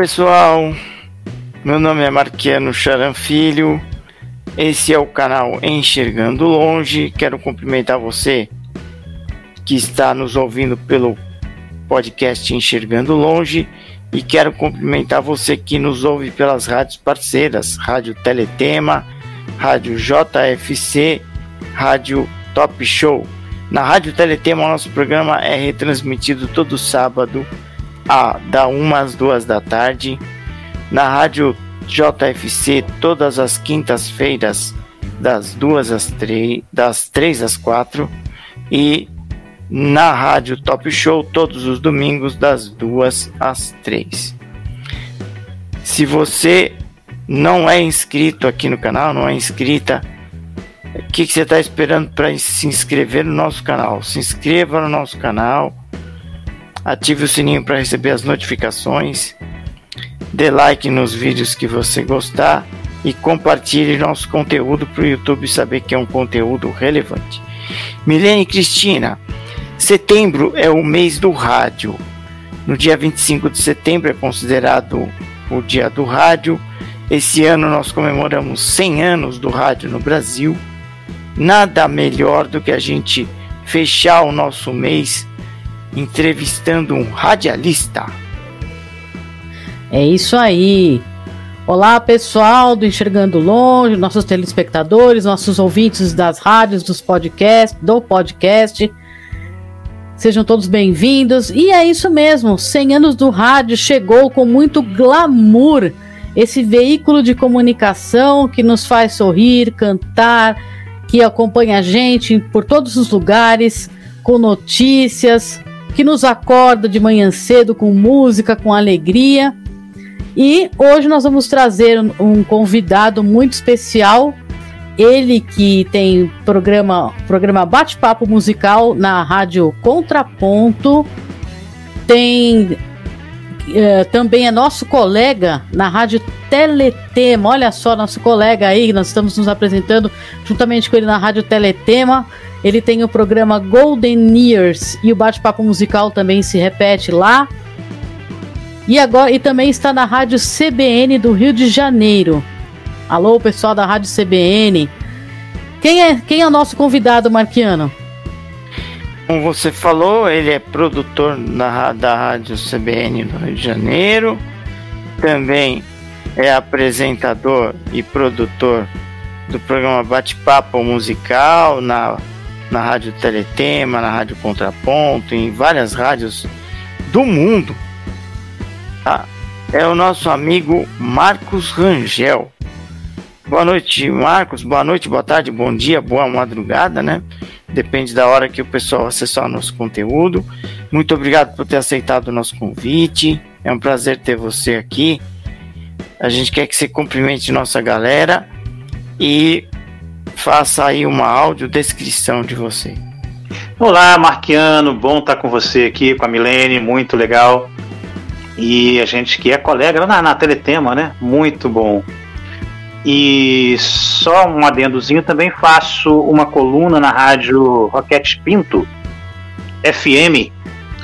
Pessoal, meu nome é Marquiano Charan Filho, esse é o canal Enxergando Longe. Quero cumprimentar você que está nos ouvindo pelo podcast Enxergando Longe e quero cumprimentar você que nos ouve pelas rádios parceiras, Rádio Teletema, Rádio JFC, Rádio Top Show. Na Rádio Teletema, nosso programa é retransmitido todo sábado a, da 1 às 2 da tarde, na rádio JFC todas as quintas-feiras das 2 às 3, das 3 às 4 e na rádio Top Show todos os domingos das 2 às 3. Se você não é inscrito aqui no canal, não é inscrita, o que, que você está esperando para se inscrever no nosso canal? Se inscreva no nosso canal ative o sininho para receber as notificações, dê like nos vídeos que você gostar e compartilhe nosso conteúdo para o YouTube saber que é um conteúdo relevante. Milene Cristina, setembro é o mês do rádio. No dia 25 de setembro é considerado o dia do rádio. Esse ano nós comemoramos 100 anos do rádio no Brasil. Nada melhor do que a gente fechar o nosso mês entrevistando um radialista. É isso aí. Olá, pessoal do Enxergando Longe, nossos telespectadores, nossos ouvintes das rádios, dos podcasts, do podcast. Sejam todos bem-vindos. E é isso mesmo, 100 anos do rádio chegou com muito glamour. Esse veículo de comunicação que nos faz sorrir, cantar, que acompanha a gente por todos os lugares, com notícias, que nos acorda de manhã cedo com música, com alegria. E hoje nós vamos trazer um, convidado muito especial. Ele que tem programa, programa Bate-Papo Musical na Rádio Contraponto. Tem Uh, também é nosso colega na Rádio Teletema. Olha só, nosso colega aí, nós estamos nos apresentando juntamente com ele na Rádio Teletema. Ele tem o programa Golden Years e o bate-papo musical também se repete lá. E agora e também está na Rádio CBN do Rio de Janeiro. Alô, pessoal da Rádio CBN. Quem é, quem é o nosso convidado, Marquiano? Como você falou, ele é produtor na, da Rádio CBN do Rio de Janeiro. Também é apresentador e produtor do programa Bate-Papo Musical na na Rádio Teletema, na Rádio Contraponto, em várias rádios do mundo. Tá? É o nosso amigo Marcos Rangel. Boa noite, Marcos. Boa noite, boa tarde, bom dia, boa madrugada, né? Depende da hora que o pessoal acessar o nosso conteúdo. Muito obrigado por ter aceitado o nosso convite. É um prazer ter você aqui. A gente quer que você cumprimente nossa galera e faça aí uma audiodescrição de você. Olá, Marquiano, bom estar com você aqui, com a Milene, muito legal. E a gente que é colega na, na Teletema, né? Muito bom. E só um adendozinho, também faço uma coluna na rádio Roquete Pinto, FM,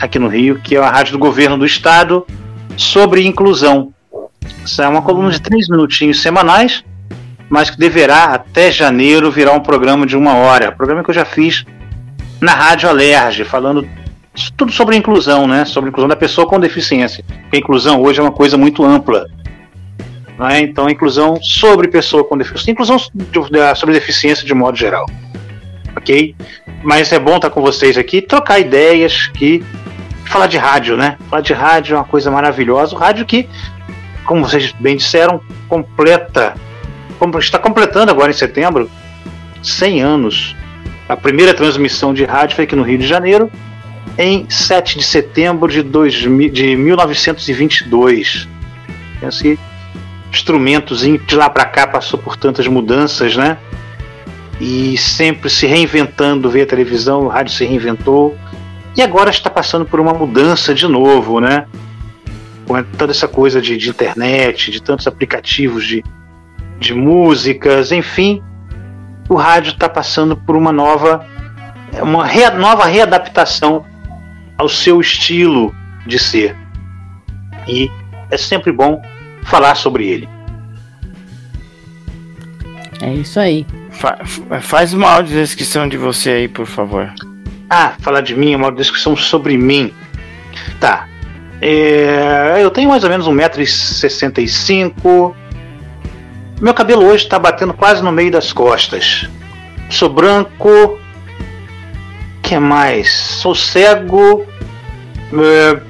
aqui no Rio, que é a rádio do governo do estado, sobre inclusão. Isso é uma coluna de três minutinhos semanais, mas que deverá até janeiro virar um programa de uma hora. Programa que eu já fiz na Rádio Alerge, falando tudo sobre inclusão, né? Sobre inclusão da pessoa com deficiência. Porque a inclusão hoje é uma coisa muito ampla. Né? Então, inclusão sobre pessoa com deficiência. Inclusão sobre deficiência de modo geral. Ok? Mas é bom estar com vocês aqui, trocar ideias, que falar de rádio, né? Falar de rádio é uma coisa maravilhosa. O rádio que, como vocês bem disseram, completa está completando agora em setembro 100 anos. A primeira transmissão de rádio foi aqui no Rio de Janeiro, em 7 de setembro de, 2000, de 1922. Esse instrumentozinho de lá para cá passou por tantas mudanças, né? E sempre se reinventando, ver a televisão, o rádio se reinventou. E agora está passando por uma mudança de novo, né? Com toda essa coisa de, de internet, de tantos aplicativos de, de músicas, enfim, o rádio está passando por uma nova, uma re, nova readaptação ao seu estilo de ser. E é sempre bom falar sobre ele. É isso aí. Fa faz uma audiodescrição de você aí, por favor. Ah, falar de mim, uma descrição sobre mim. Tá. É, eu tenho mais ou menos 1,65m. Meu cabelo hoje está batendo quase no meio das costas. Sou branco. que mais? Sou cego. É,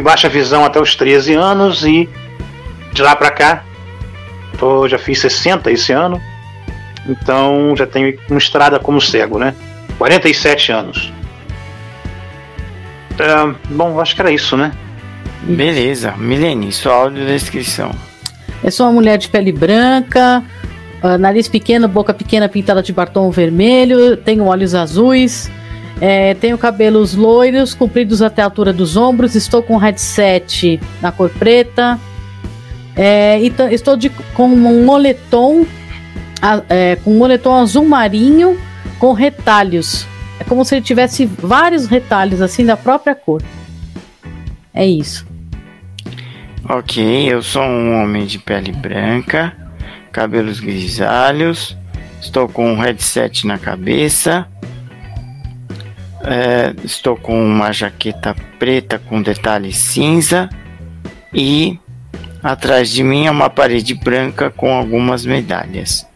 baixa visão até os 13 anos e de lá pra cá. Tô, já fiz 60 esse ano. Então já tenho uma estrada como cego, né? 47 anos. É, bom, acho que era isso, né? Beleza. Milene, sua audiodescrição. Eu sou uma mulher de pele branca, uh, nariz pequeno, boca pequena pintada de batom vermelho, tenho olhos azuis, é, tenho cabelos loiros, compridos até a altura dos ombros, estou com um headset na cor preta, é, estou de, com um moletom, é, com um moletom azul marinho com retalhos. É como se ele tivesse vários retalhos assim da própria cor. É isso. Ok, eu sou um homem de pele branca, cabelos grisalhos, estou com um headset na cabeça, é, estou com uma jaqueta preta com detalhes cinza e atrás de mim é uma parede branca com algumas medalhas.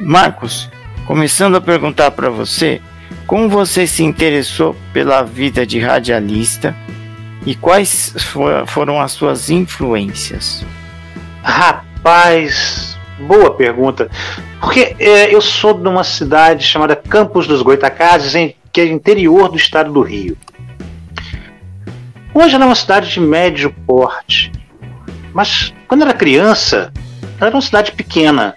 Marcos, começando a perguntar para você, como você se interessou pela vida de radialista? E quais foram as suas influências? Rapaz, boa pergunta. Porque é, eu sou de uma cidade chamada Campos dos Goitacazes, em, que é interior do estado do Rio. Hoje ela é uma cidade de médio porte. Mas quando era criança, ela era uma cidade pequena.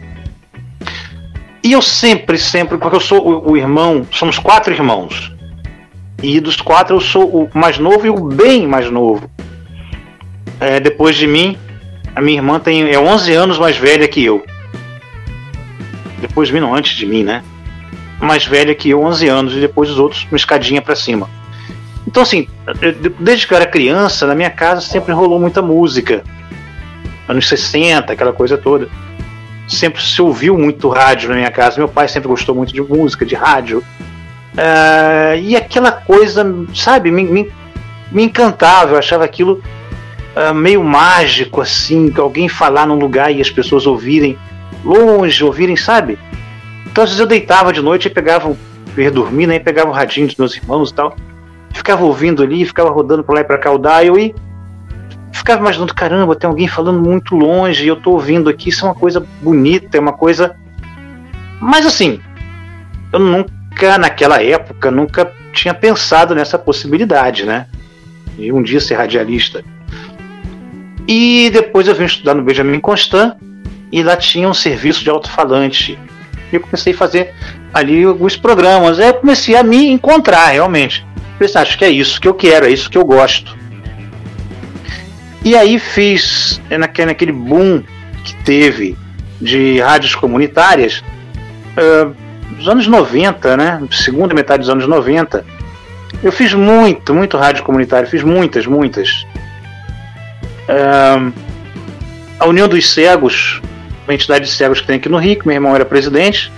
E eu sempre, sempre, porque eu sou o, o irmão, somos quatro irmãos. E dos quatro eu sou o mais novo e o bem mais novo. É, depois de mim, a minha irmã tem, é 11 anos mais velha que eu. Depois de mim, não, antes de mim, né? Mais velha que eu, 11 anos, e depois os outros, uma escadinha para cima. Então, assim, desde que eu era criança, na minha casa sempre rolou muita música. Anos 60, aquela coisa toda. Sempre se ouviu muito rádio na minha casa. Meu pai sempre gostou muito de música, de rádio. Uh, e aquela coisa, sabe, me, me, me encantava, eu achava aquilo uh, meio mágico, assim, alguém falar num lugar e as pessoas ouvirem longe, ouvirem, sabe? Então às vezes eu deitava de noite e pegava, ia dormir, né, e pegava o radinho dos meus irmãos e tal, ficava ouvindo ali, ficava rodando para lá e pra cá o dial e ficava imaginando, caramba, tem alguém falando muito longe e eu tô ouvindo aqui, isso é uma coisa bonita, é uma coisa... Mas assim, eu nunca nunca, naquela época, nunca tinha pensado nessa possibilidade, né? De um dia ser radialista. E depois eu vim estudar no Benjamin Constant e lá tinha um serviço de alto-falante. E eu comecei a fazer ali alguns programas. Aí eu comecei a me encontrar realmente. Pensei, acho que é isso que eu quero, é isso que eu gosto. E aí fiz é naquele boom que teve de rádios comunitárias. Dos anos 90, né? Segunda metade dos anos 90. Eu fiz muito, muito rádio comunitário, fiz muitas, muitas. a União dos Cegos, uma entidade de cegos que tem aqui no Rio, que meu irmão era presidente.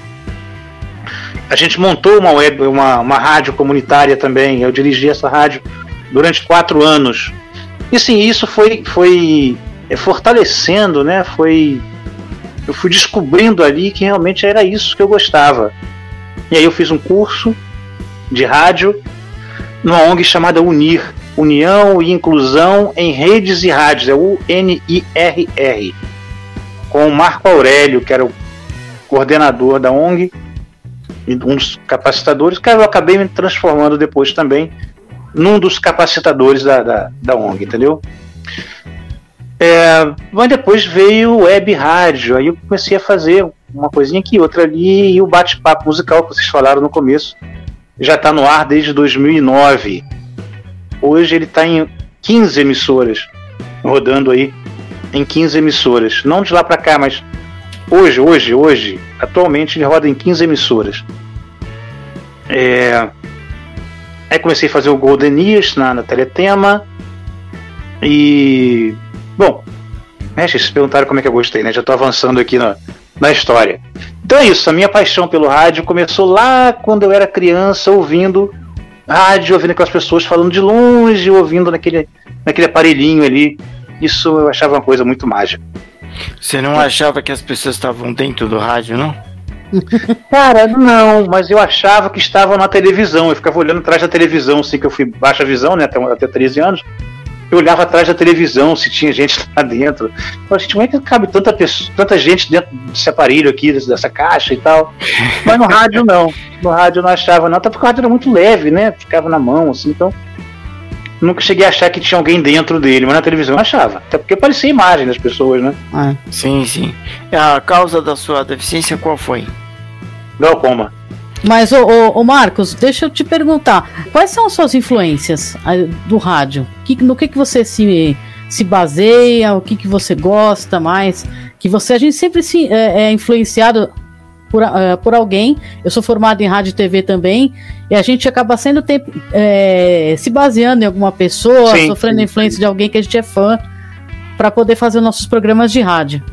A gente montou uma web, uma, uma rádio comunitária também. Eu dirigi essa rádio durante quatro anos. E sim, isso foi, foi fortalecendo, né? Foi eu fui descobrindo ali que realmente era isso que eu gostava. E aí eu fiz um curso de rádio numa ONG chamada UNIR, União e Inclusão em Redes e Rádios, é U-N-I-R-R, com o Marco Aurélio, que era o coordenador da ONG, e um dos capacitadores, que eu acabei me transformando depois também num dos capacitadores da, da, da ONG, entendeu? É, mas depois veio o web rádio, aí eu comecei a fazer uma coisinha aqui, outra ali, e o bate-papo musical que vocês falaram no começo já está no ar desde 2009. Hoje ele está em 15 emissoras, rodando aí em 15 emissoras. Não de lá para cá, mas hoje, hoje, hoje, atualmente ele roda em 15 emissoras. É... Aí comecei a fazer o Golden News na, na Teletema. E. Bom, né, vocês perguntaram como é que eu gostei, né? Já estou avançando aqui na, na história. Então é isso, a minha paixão pelo rádio começou lá quando eu era criança, ouvindo rádio, ouvindo aquelas pessoas falando de longe, ouvindo naquele, naquele aparelhinho ali. Isso eu achava uma coisa muito mágica. Você não achava que as pessoas estavam dentro do rádio, não? Cara, não, mas eu achava que estavam na televisão. Eu ficava olhando atrás da televisão, assim que eu fui baixa visão, né, até, até 13 anos eu olhava atrás da televisão se tinha gente lá dentro. Eu falei, como é que cabe tanta, pessoa, tanta gente dentro desse aparelho aqui, dessa caixa e tal? Mas no rádio não. No rádio eu não achava, não, até porque o rádio era muito leve, né? Ficava na mão, assim, então. Nunca cheguei a achar que tinha alguém dentro dele, mas na televisão eu achava. Até porque aparecia a imagem das pessoas, né? Ah, sim, sim. A causa da sua deficiência qual foi? Glaucoma. Mas, ô, ô, ô, Marcos, deixa eu te perguntar, quais são as suas influências do rádio? Que, no que, que você se, se baseia, o que, que você gosta mais? Que você, a gente sempre se, é, é influenciado por, uh, por alguém. Eu sou formado em rádio e TV também, e a gente acaba sendo tempo, é, se baseando em alguma pessoa, sim, sofrendo sim, influência sim. de alguém que a gente é fã, para poder fazer nossos programas de rádio.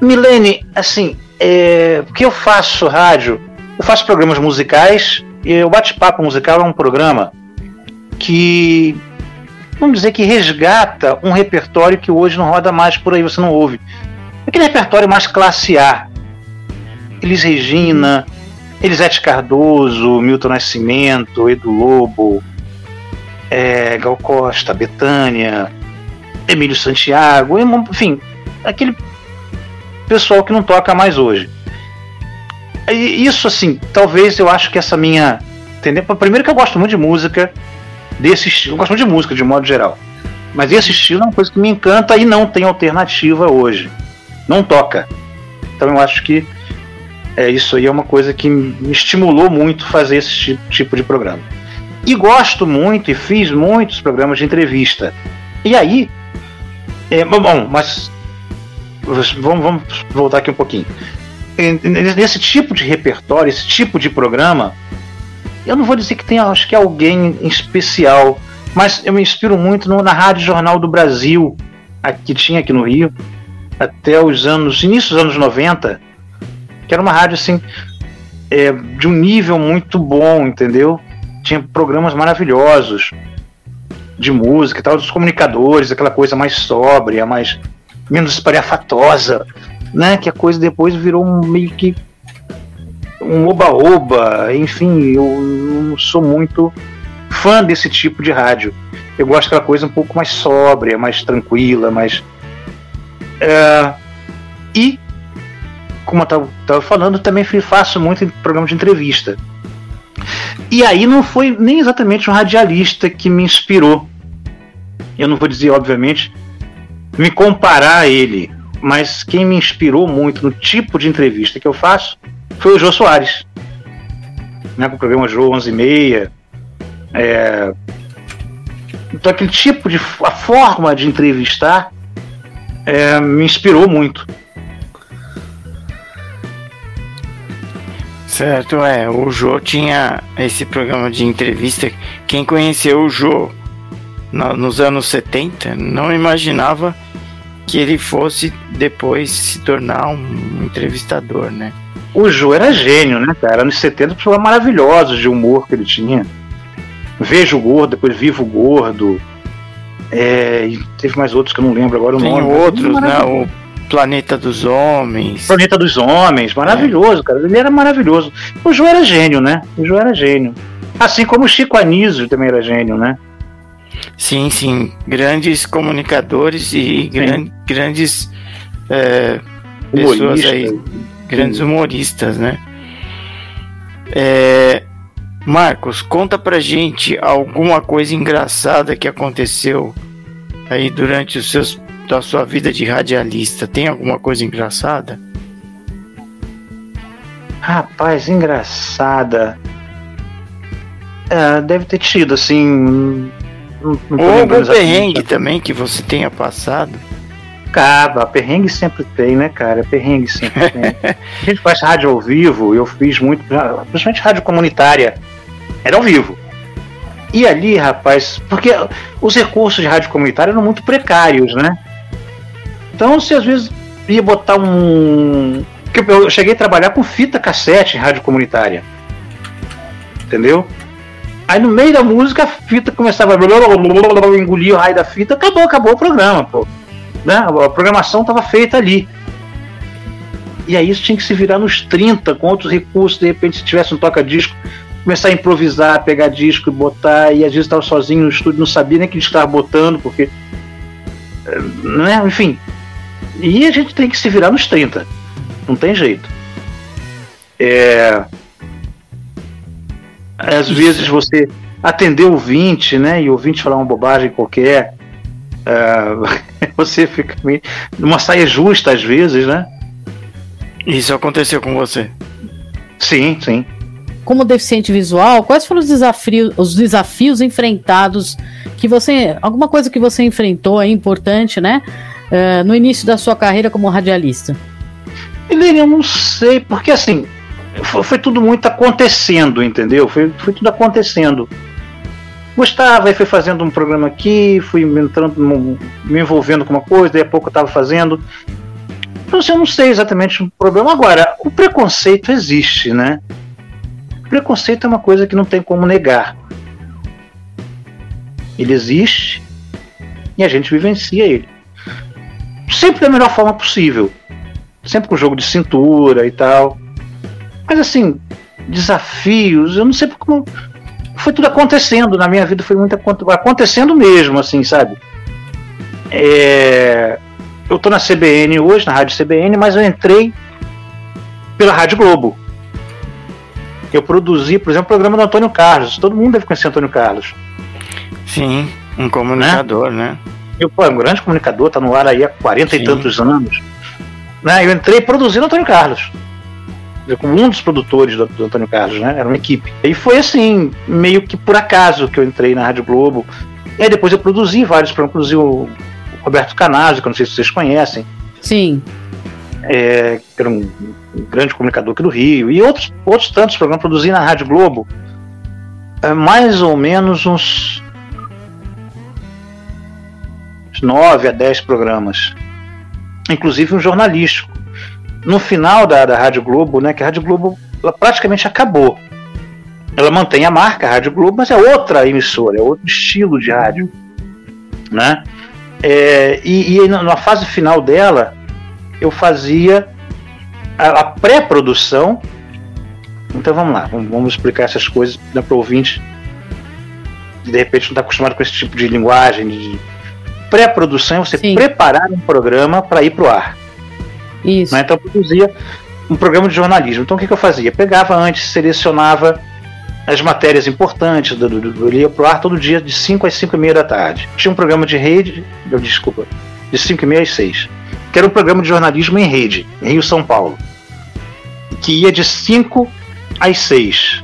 Milene, assim, é, que eu faço rádio, eu faço programas musicais e o Bate-Papo Musical é um programa que, vamos dizer que resgata um repertório que hoje não roda mais por aí, você não ouve. Aquele repertório mais classe A. Elis Regina, Elisete Cardoso, Milton Nascimento, Edu Lobo, é, Gal Costa, Betânia, Emílio Santiago, enfim, aquele pessoal que não toca mais hoje. E isso, assim, talvez eu acho que essa minha. Entendeu? Primeiro que eu gosto muito de música, desse estilo. Eu gosto muito de música, de modo geral. Mas esse estilo é uma coisa que me encanta e não tem alternativa hoje. Não toca. Então eu acho que é, isso aí é uma coisa que me estimulou muito fazer esse tipo de programa. E gosto muito e fiz muitos programas de entrevista. E aí. É, bom, mas Vamos, vamos voltar aqui um pouquinho. Nesse tipo de repertório, esse tipo de programa, eu não vou dizer que tem, acho que alguém em especial, mas eu me inspiro muito no, na Rádio Jornal do Brasil, que tinha aqui no Rio, até os anos, início dos anos 90, que era uma rádio assim, é, de um nível muito bom, entendeu? Tinha programas maravilhosos de música e tal, dos comunicadores, aquela coisa mais sóbria, mais menos espalhafatosa, né? Que a coisa depois virou meio que um oba-oba. Enfim, eu não sou muito fã desse tipo de rádio. Eu gosto daquela coisa um pouco mais sóbria, mais tranquila, mais. É, e, como eu estava falando, também faço muito programa de entrevista. E aí não foi nem exatamente um radialista que me inspirou. Eu não vou dizer, obviamente, me comparar a ele, mas quem me inspirou muito no tipo de entrevista que eu faço foi o Jô Soares. Né, com o programa Jô 11 e meia. É... Então aquele tipo de... a forma de entrevistar é, me inspirou muito. Certo, é. O Jô tinha esse programa de entrevista. Quem conheceu o Jô nos anos 70 não imaginava que ele fosse depois se tornar um entrevistador, né? O Jô era gênio, né, cara? Anos 70 pessoas maravilhosos de humor que ele tinha. Vejo o Gordo, depois Vivo Gordo. É, teve mais outros que eu não lembro agora o Tem nome. outros, né? O Planeta dos Homens. Planeta dos Homens, maravilhoso, é. cara. Ele era maravilhoso. O Jô era gênio, né? O Jô era gênio. Assim como o Chico Anísio também era gênio, né? Sim, sim. Grandes comunicadores e gran, grandes é, pessoas aí, grandes humoristas, né? É, Marcos, conta pra gente alguma coisa engraçada que aconteceu aí durante os seus, da sua vida de radialista. Tem alguma coisa engraçada? Rapaz, engraçada. É, deve ter tido, assim. Não, não Ou algum perrengue também que você tenha passado. Cara, perrengue sempre tem, né, cara? Perrengue sempre tem. a gente faz rádio ao vivo, eu fiz muito, principalmente rádio comunitária, era ao vivo. E ali, rapaz, porque os recursos de rádio comunitária eram muito precários, né? Então, se às vezes ia botar um. Eu cheguei a trabalhar com fita cassete em rádio comunitária. Entendeu? Aí no meio da música a fita começava a engolir o raio da fita, acabou, acabou o programa, pô. Né? A programação estava feita ali. E aí isso tinha que se virar nos 30 com outros recursos, de repente se tivesse um toca-disco, começar a improvisar, pegar disco e botar, e às vezes estava sozinho no estúdio, não sabia nem que estava botando, porque. Né? Enfim. E a gente tem que se virar nos 30. Não tem jeito. É às vezes você atender o ouvinte, né? E o ouvinte falar uma bobagem qualquer. Uh, você fica numa saia justa às vezes, né? Isso aconteceu com você? Sim, sim. Como deficiente visual, quais foram os desafios, os desafios enfrentados que você. Alguma coisa que você enfrentou é importante, né? Uh, no início da sua carreira como radialista? Helene, eu não sei, porque assim, foi, foi, tudo muito acontecendo, entendeu? Foi, foi tudo acontecendo. Gostava, aí fui fazendo um programa aqui, fui entrando, me envolvendo com uma coisa, daí a pouco eu estava fazendo. Então, assim, eu não sei exatamente o problema. Agora, o preconceito existe, né? Preconceito é uma coisa que não tem como negar. Ele existe e a gente vivencia ele. Sempre da melhor forma possível. Sempre com jogo de cintura e tal. Mas assim, desafios, eu não sei como. Foi tudo acontecendo na minha vida, foi muito acontecendo mesmo, assim, sabe? É, eu tô na CBN hoje, na Rádio CBN, mas eu entrei pela Rádio Globo. Eu produzi, por exemplo, o programa do Antônio Carlos. Todo mundo deve conhecer Antônio Carlos. Sim, um comunicador, né? né? Eu, pô, é um grande comunicador, tá no ar aí há 40 Sim. e tantos anos. Né? Eu entrei produzindo Antônio Carlos como um dos produtores do, do, Antônio Carlos, né? Era uma equipe. E foi assim, meio que por acaso que eu entrei na Rádio Globo. E aí depois eu produzi vários programas, produzi o Roberto Canazzi, que eu não sei se vocês conhecem. Sim. É, que era um, grande comunicador aqui do Rio. E outros, outros tantos programas produzi na Rádio Globo. É, mais ou menos uns nove a dez programas. Inclusive um jornalístico no final da, da Rádio Globo, né, que a Rádio Globo praticamente acabou. Ela mantém a marca Rádio Globo, mas é outra emissora, é outro estilo de rádio. Né? É, e, e na fase final dela, eu fazia a, a pré-produção. Então vamos lá, vamos, vamos explicar essas coisas né, para o ouvinte. De repente não está acostumado com esse tipo de linguagem. De... Pré-produção é você Sim. preparar um programa para ir para o ar. Isso. Né? Então eu produzia um programa de jornalismo. Então o que, que eu fazia? Pegava antes, selecionava as matérias importantes, do, do, do, eu ia pro ar todo dia de 5 às 5 e meia da tarde. Tinha um programa de rede, eu, desculpa, de 5 e meia às 6, que era um programa de jornalismo em rede, em Rio São Paulo, que ia de 5 às 6.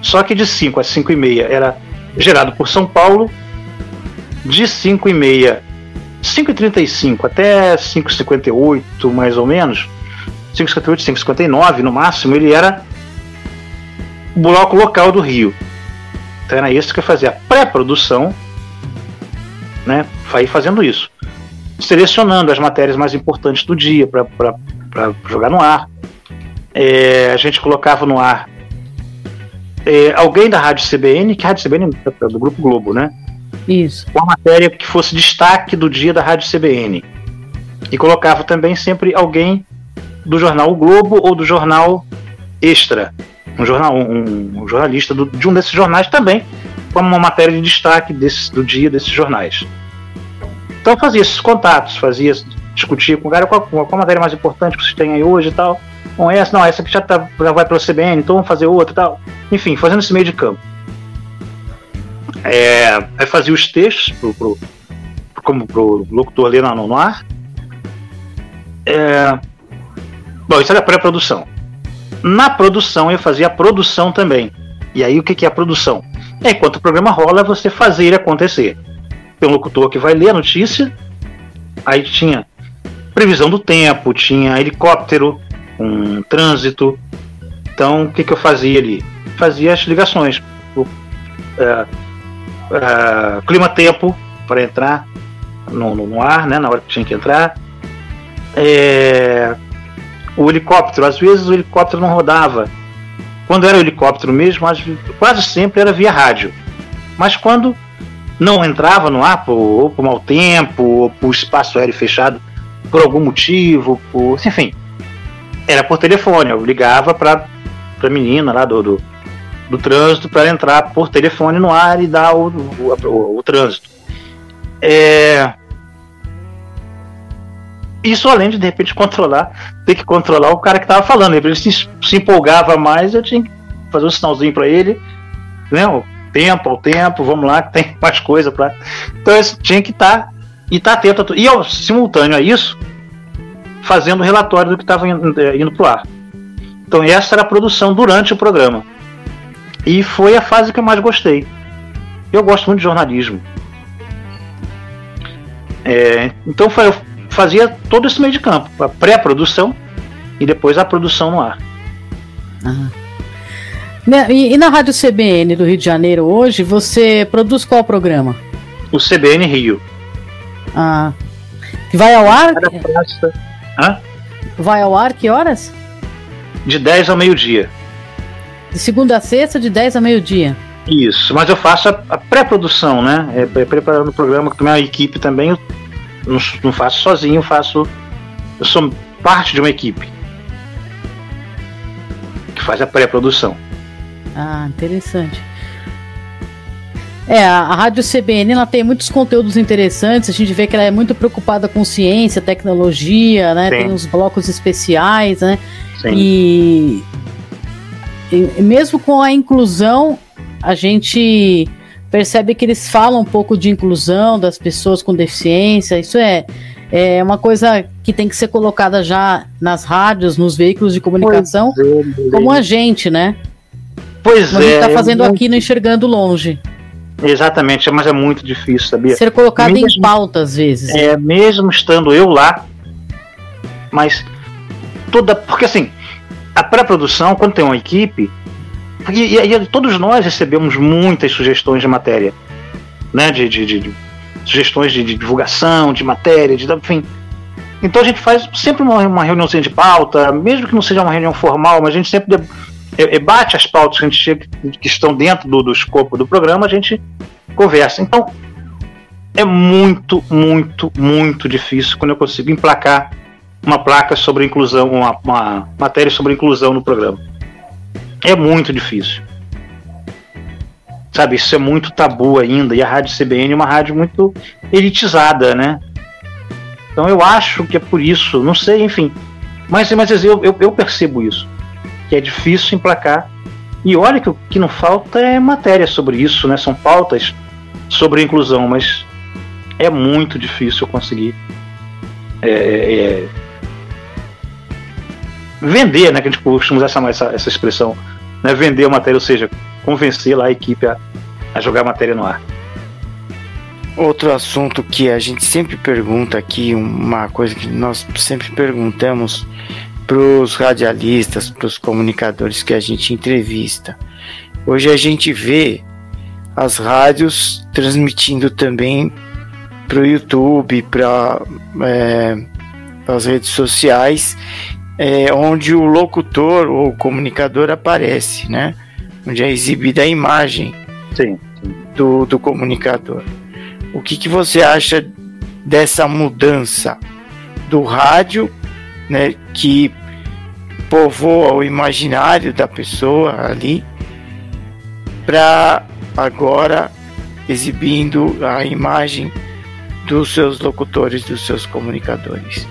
Só que de 5 às 5 e meia era gerado por São Paulo, de 5 e meia 5,35 até 5,58 mais ou menos, 5,58, 5,59 no máximo, ele era o bloco local do Rio. Então era isso que eu fazia a pré-produção, né? Aí fazendo isso. Selecionando as matérias mais importantes do dia para jogar no ar. É, a gente colocava no ar é, alguém da Rádio CBN, que a Rádio CBN é do Grupo Globo, né? Isso. Uma matéria que fosse destaque do dia da Rádio CBN. E colocava também sempre alguém do jornal o Globo ou do jornal Extra. Um, jornal, um, um jornalista do, de um desses jornais também, como uma matéria de destaque desse, do dia desses jornais. Então fazia esses contatos, fazia discutir com o cara qual, qual a matéria mais importante que vocês têm aí hoje e tal. Bom, essa, não, essa aqui já, tá, já vai CBN, então vamos fazer outra e tal. Enfim, fazendo esse meio de campo. É, aí fazia os textos pro, pro, como pro locutor ali no, no ar. É, bom, isso era pré-produção. Na produção eu fazia a produção também. E aí o que, que é a produção? É enquanto o programa rola, você fazer acontecer. Tem um locutor que vai ler a notícia, aí tinha previsão do tempo, tinha helicóptero, um trânsito. Então o que, que eu fazia ali? Fazia as ligações. O, é, é, clima-tempo para entrar no, no, no, ar, né, na hora que tinha que entrar. É, o helicóptero, às vezes o helicóptero não rodava. Quando era o helicóptero mesmo, quase sempre era via rádio. Mas quando não entrava no ar, por, ou por mau tempo, ou por espaço aéreo fechado, por algum motivo, por, enfim, era por telefone. Eu ligava para a menina lá do, do, do trânsito para entrar por telefone no ar e dar o, o, o, o trânsito. É, isso além de de repente controlar, ter que controlar o cara que estava falando. Ele se, se, empolgava mais, eu tinha que fazer um sinalzinho para ele, né? O tempo ao tempo, vamos lá, que tem mais coisa para. Então eu tinha que estar tá, e estar tá atento a tudo. E ao simultâneo a isso, fazendo o relatório do que estava indo, eh, indo para o ar. Então essa era a produção durante o programa. E foi a fase que eu mais gostei. Eu gosto muito de jornalismo. É, então foi, fazia todo esse meio de campo, a pré-produção e depois a produção no ar. Ah. E, e, na Rádio CBN do Rio de Janeiro hoje, você produz qual programa? O CBN Rio. Ah. Que vai ao ar? Hã? Vai ao ar que horas? De 10 ao meio-dia. De segunda a sexta, de 10 a meio-dia. Isso, mas eu faço a, a pré-produção, né? É, é, preparando o programa com a minha equipe também. Eu não, não faço sozinho, faço. Eu sou parte de uma equipe que faz a pré-produção. Ah, interessante. É, a Rádio CBN ela tem muitos conteúdos interessantes. A gente vê que ela é muito preocupada com ciência, tecnologia, né? Sim. Tem uns blocos especiais, né? Sim. E, e mesmo com a inclusão, a gente percebe que eles falam um pouco de inclusão das pessoas com deficiência. Isso é, é uma coisa que tem que ser colocada já nas rádios, nos veículos de comunicação, é, como a gente, né? Pois como é. A gente está fazendo aqui no Enxergando Longe. Exatamente, mas é muito difícil, sabia? Ser colocado mesmo, em pauta às vezes. É, mesmo estando eu lá, mas toda. Porque assim, a pré-produção, quando tem uma equipe, e, e, e, todos nós recebemos muitas sugestões de matéria, né? De, de, de, de sugestões de, divulgação, de matéria, de enfim. Então a gente faz sempre uma, uma reuniãozinha de pauta, mesmo que não seja uma reunião formal, mas a gente sempre bate as pautas que, a gente chega, que estão dentro do, do escopo do programa, a gente conversa. Então é muito, muito, muito difícil quando eu consigo emplacar uma placa sobre inclusão, uma, uma matéria sobre inclusão no programa é muito difícil. Sabe, isso é muito tabu ainda. E a Rádio CBN é uma rádio muito elitizada, né? Então eu acho que é por isso, não sei, enfim. Mas, mas eu, eu, eu percebo isso. Que é difícil emplacar. E olha que o que não falta é matéria sobre isso, né? São pautas sobre inclusão, mas é muito difícil conseguir é, é, é vender, né? Que a gente costuma essa, essa, essa expressão, né? Vender a matéria, ou seja, convencer lá a equipe a, a jogar a matéria no ar. Outro assunto que a gente sempre pergunta aqui, uma coisa que nós sempre perguntamos para os radialistas, para os comunicadores que a gente entrevista. Hoje a gente vê as rádios transmitindo também para o YouTube, para é, as redes sociais é, onde o locutor ou o comunicador aparece, né? Onde é exibida a imagem sim, sim. Do, do comunicador. O que, que você acha dessa mudança do rádio, né? Que povoa o imaginário da pessoa ali, para agora exibindo a imagem dos seus locutores, dos seus comunicadores?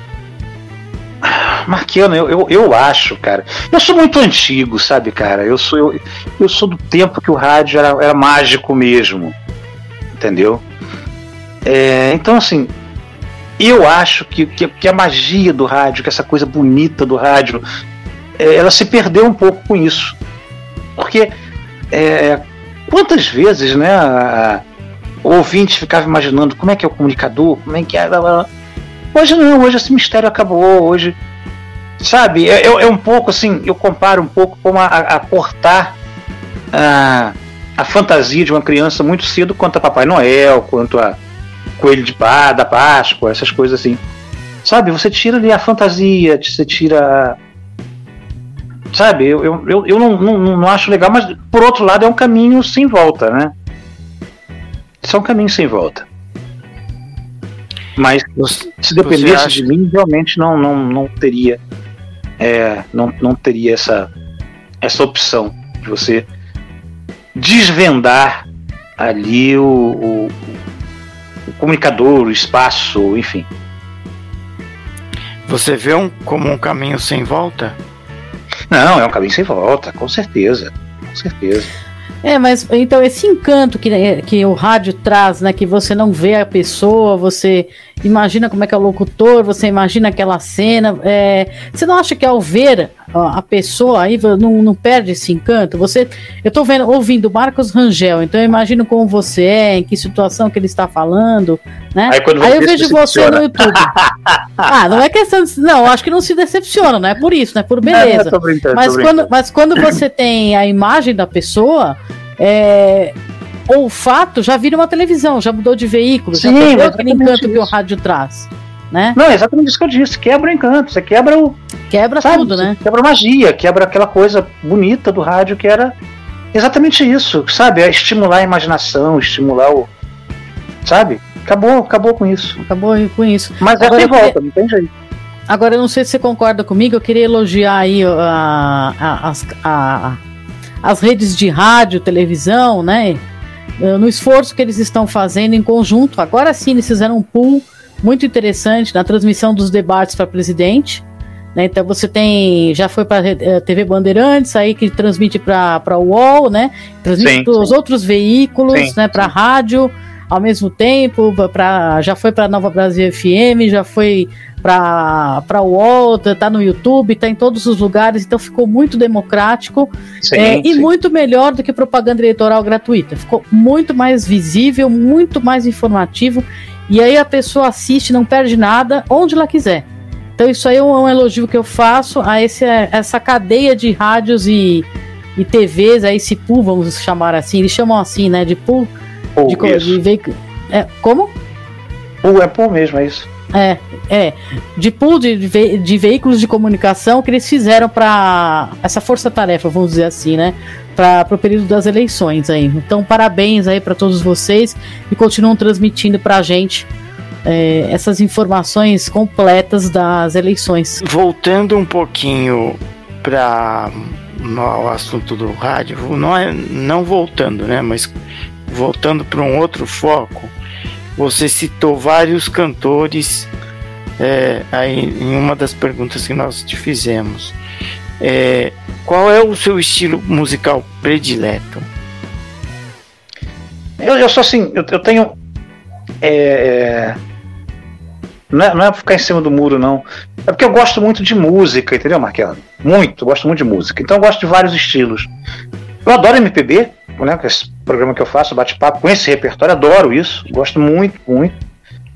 Marquiano, eu, eu, eu, acho, cara. Eu sou muito antigo, sabe, cara? Eu sou, eu, eu sou do tempo que o rádio era, era mágico mesmo. Entendeu? É, então, assim, eu acho que, que, que, a magia do rádio, que essa coisa bonita do rádio, é, ela se perdeu um pouco com isso. Porque é, quantas vezes, né, a, o ouvinte ficava imaginando como é que é o comunicador, como é que é. Hoje não, hoje esse mistério acabou, hoje. Sabe, é, é um pouco assim, eu comparo um pouco com a, a cortar a, a fantasia de uma criança muito cedo quanto a Papai Noel, quanto a Coelho de Pá, da Páscoa, essas coisas assim. Sabe, você tira ali a fantasia, você tira. Sabe, eu, eu, eu, eu não, não, não acho legal, mas por outro lado é um caminho sem volta, né? Isso é um caminho sem volta. Mas se dependesse acha... de mim, realmente não, não, não teria é, não, não teria essa, essa opção de você desvendar ali o, o, o comunicador, o espaço, enfim. Você vê um, como um caminho sem volta? Não, é um caminho sem volta, com certeza. Com certeza. É, mas então esse encanto que, né, que o rádio traz, né? Que você não vê a pessoa, você imagina como é que é o locutor, você imagina aquela cena. É, você não acha que ao ver a pessoa aí não, não perde esse encanto? Você, eu tô vendo, ouvindo Marcos Rangel, então eu imagino como você é, em que situação que ele está falando, né? Aí, aí eu vejo você no YouTube. ah, não é questão de, não, acho que não se decepciona, não é por isso, não é por beleza. Não, mas quando, mas quando você tem a imagem da pessoa é, olfato já vira uma televisão, já mudou de veículo, Sim, já perdeu aquele encanto isso. que o rádio traz. Né? Não, é exatamente isso que eu disse. Quebra o encanto, você quebra o. Quebra sabe, tudo, né? Quebra a magia, quebra aquela coisa bonita do rádio que era exatamente isso, sabe? É estimular a imaginação, estimular o. Sabe? Acabou, acabou com isso. Acabou com isso. Mas é Agora, é de volta, não tem jeito. Agora, eu não sei se você concorda comigo, eu queria elogiar aí a, a, a, as redes de rádio, televisão, né? Eh, no esforço que eles estão fazendo em conjunto. Agora sim, eles fizeram um pool muito interessante na transmissão dos debates para presidente. Né? Então você tem. Já foi para a eh, TV Bandeirantes, aí que transmite para a UOL, né? Transmite para os outros veículos, sim, né? Para rádio ao mesmo tempo, pra, já foi para Nova Brasil FM, já foi para o UOL, tá no YouTube, tá em todos os lugares, então ficou muito democrático sim, é, sim. e muito melhor do que propaganda eleitoral gratuita. Ficou muito mais visível, muito mais informativo, e aí a pessoa assiste, não perde nada, onde ela quiser. Então isso aí é um, elogio que eu faço a esse, essa cadeia de rádios e, e TVs, a esse pool, vamos chamar assim, eles chamam assim, né, de pool, de, de veículo. É, como? Pool é pool mesmo, é isso. É, é. De pool de, ve de veículos de comunicação que eles fizeram para essa força-tarefa, vamos dizer assim, né? Para o período das eleições aí. Então, parabéns aí para todos vocês e continuam transmitindo para a gente é, essas informações completas das eleições. Voltando um pouquinho para o assunto do rádio, não, é, não voltando, né? Mas voltando para um outro foco você citou vários cantores é, aí em uma das perguntas que nós te fizemos. É, qual é o seu estilo musical predileto? Eu, eu sou assim, eu, eu tenho. É, não, é, não é ficar em cima do muro, não. É porque eu gosto muito de música, entendeu, Marquela? Muito, gosto muito de música. Então eu gosto de vários estilos. Eu adoro MPB, né, esse programa que eu faço, bate-papo, com esse repertório, adoro isso, gosto muito, muito.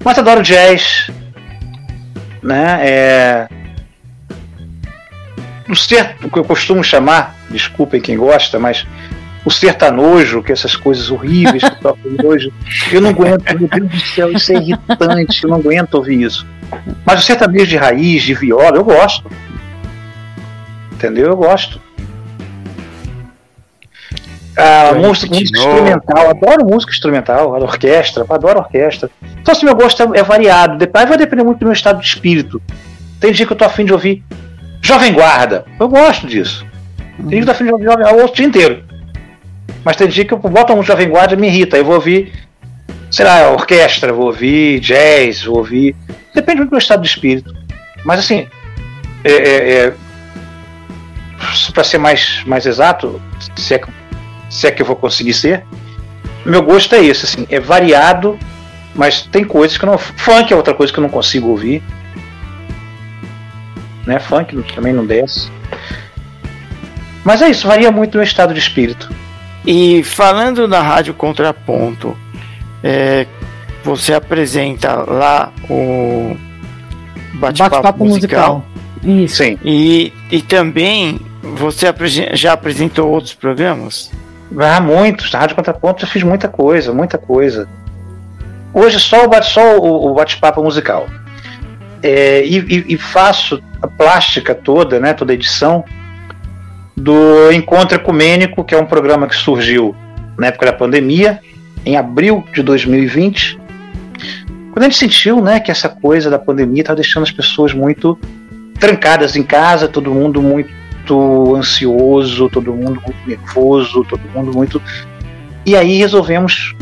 Mas adoro jazz, né? É... O ser, o que eu costumo chamar, desculpem quem gosta, mas o sertanojo, que é essas coisas horríveis que tocam hoje, eu não aguento, meu Deus do céu, isso é irritante, eu não aguento ouvir isso. Mas o sertanejo de raiz, de viola, eu gosto. Entendeu? Eu gosto. A música, música instrumental, adoro música instrumental, adoro orquestra, adoro orquestra. Então, assim, meu gosto é, é variado, depois vai depender muito do meu estado de espírito. Tem dia que eu tô afim de ouvir Jovem Guarda, eu gosto disso. Tem dia que eu tô afim de ouvir Jovem Guarda o dia inteiro. Mas tem dia que eu boto um Jovem Guarda e me irrita, eu vou ouvir, sei lá, orquestra, vou ouvir jazz, vou ouvir. Depende muito do meu estado de espírito. Mas assim, é, é, é para ser mais, mais exato, se é, se é que eu vou conseguir ser, meu gosto é esse, assim, é variado, mas tem coisas que eu não. Funk é outra coisa que eu não consigo ouvir. Né? Funk também não desce. Mas é isso, varia muito no estado de espírito. E falando da Rádio Contraponto, é, você apresenta lá o bate-papo bate musical. musical. Isso. Sim. E, e também você já apresentou outros programas? Ah, muitos. Na Rádio Contraponto eu fiz muita coisa, muita coisa. Hoje só o bate-papo musical. É, e, e, e, faço a plástica toda, né, toda a edição do Encontro Ecumênico, que é um programa que surgiu na época da pandemia, em abril de 2020, quando a gente sentiu né, que essa coisa da pandemia estava deixando as pessoas muito trancadas em casa, todo mundo muito ansioso, todo mundo muito nervoso, todo mundo muito. E aí resolvemos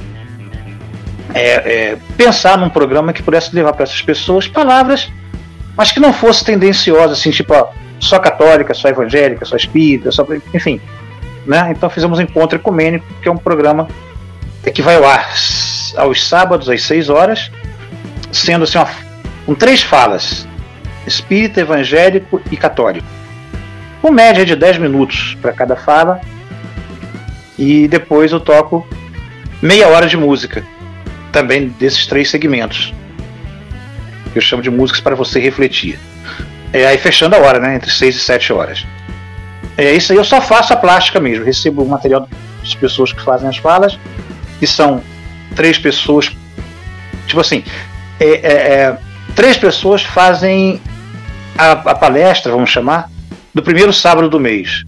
é, é, pensar num programa que pudesse levar para essas pessoas palavras, mas que não fosse tendenciosa, assim, tipo, ó, só católica, só evangélica, só espírita, só. Enfim. Né? Então fizemos um encontro ecumênico, que é um programa que vai ao ar aos sábados, às 6 horas, sendo assim, uma, com três falas: espírita, evangélico e católico. Com média de 10 minutos para cada fala. E depois eu toco meia hora de música, também desses três segmentos. Eu chamo de músicas para você refletir. É, aí fechando a hora, né? Entre 6 e 7 horas. É isso aí, eu só faço a plástica mesmo. Recebo o material das pessoas que fazem as falas, que são três pessoas. Tipo assim, é, é, é, três pessoas fazem a, a palestra, vamos chamar, do primeiro sábado do mês.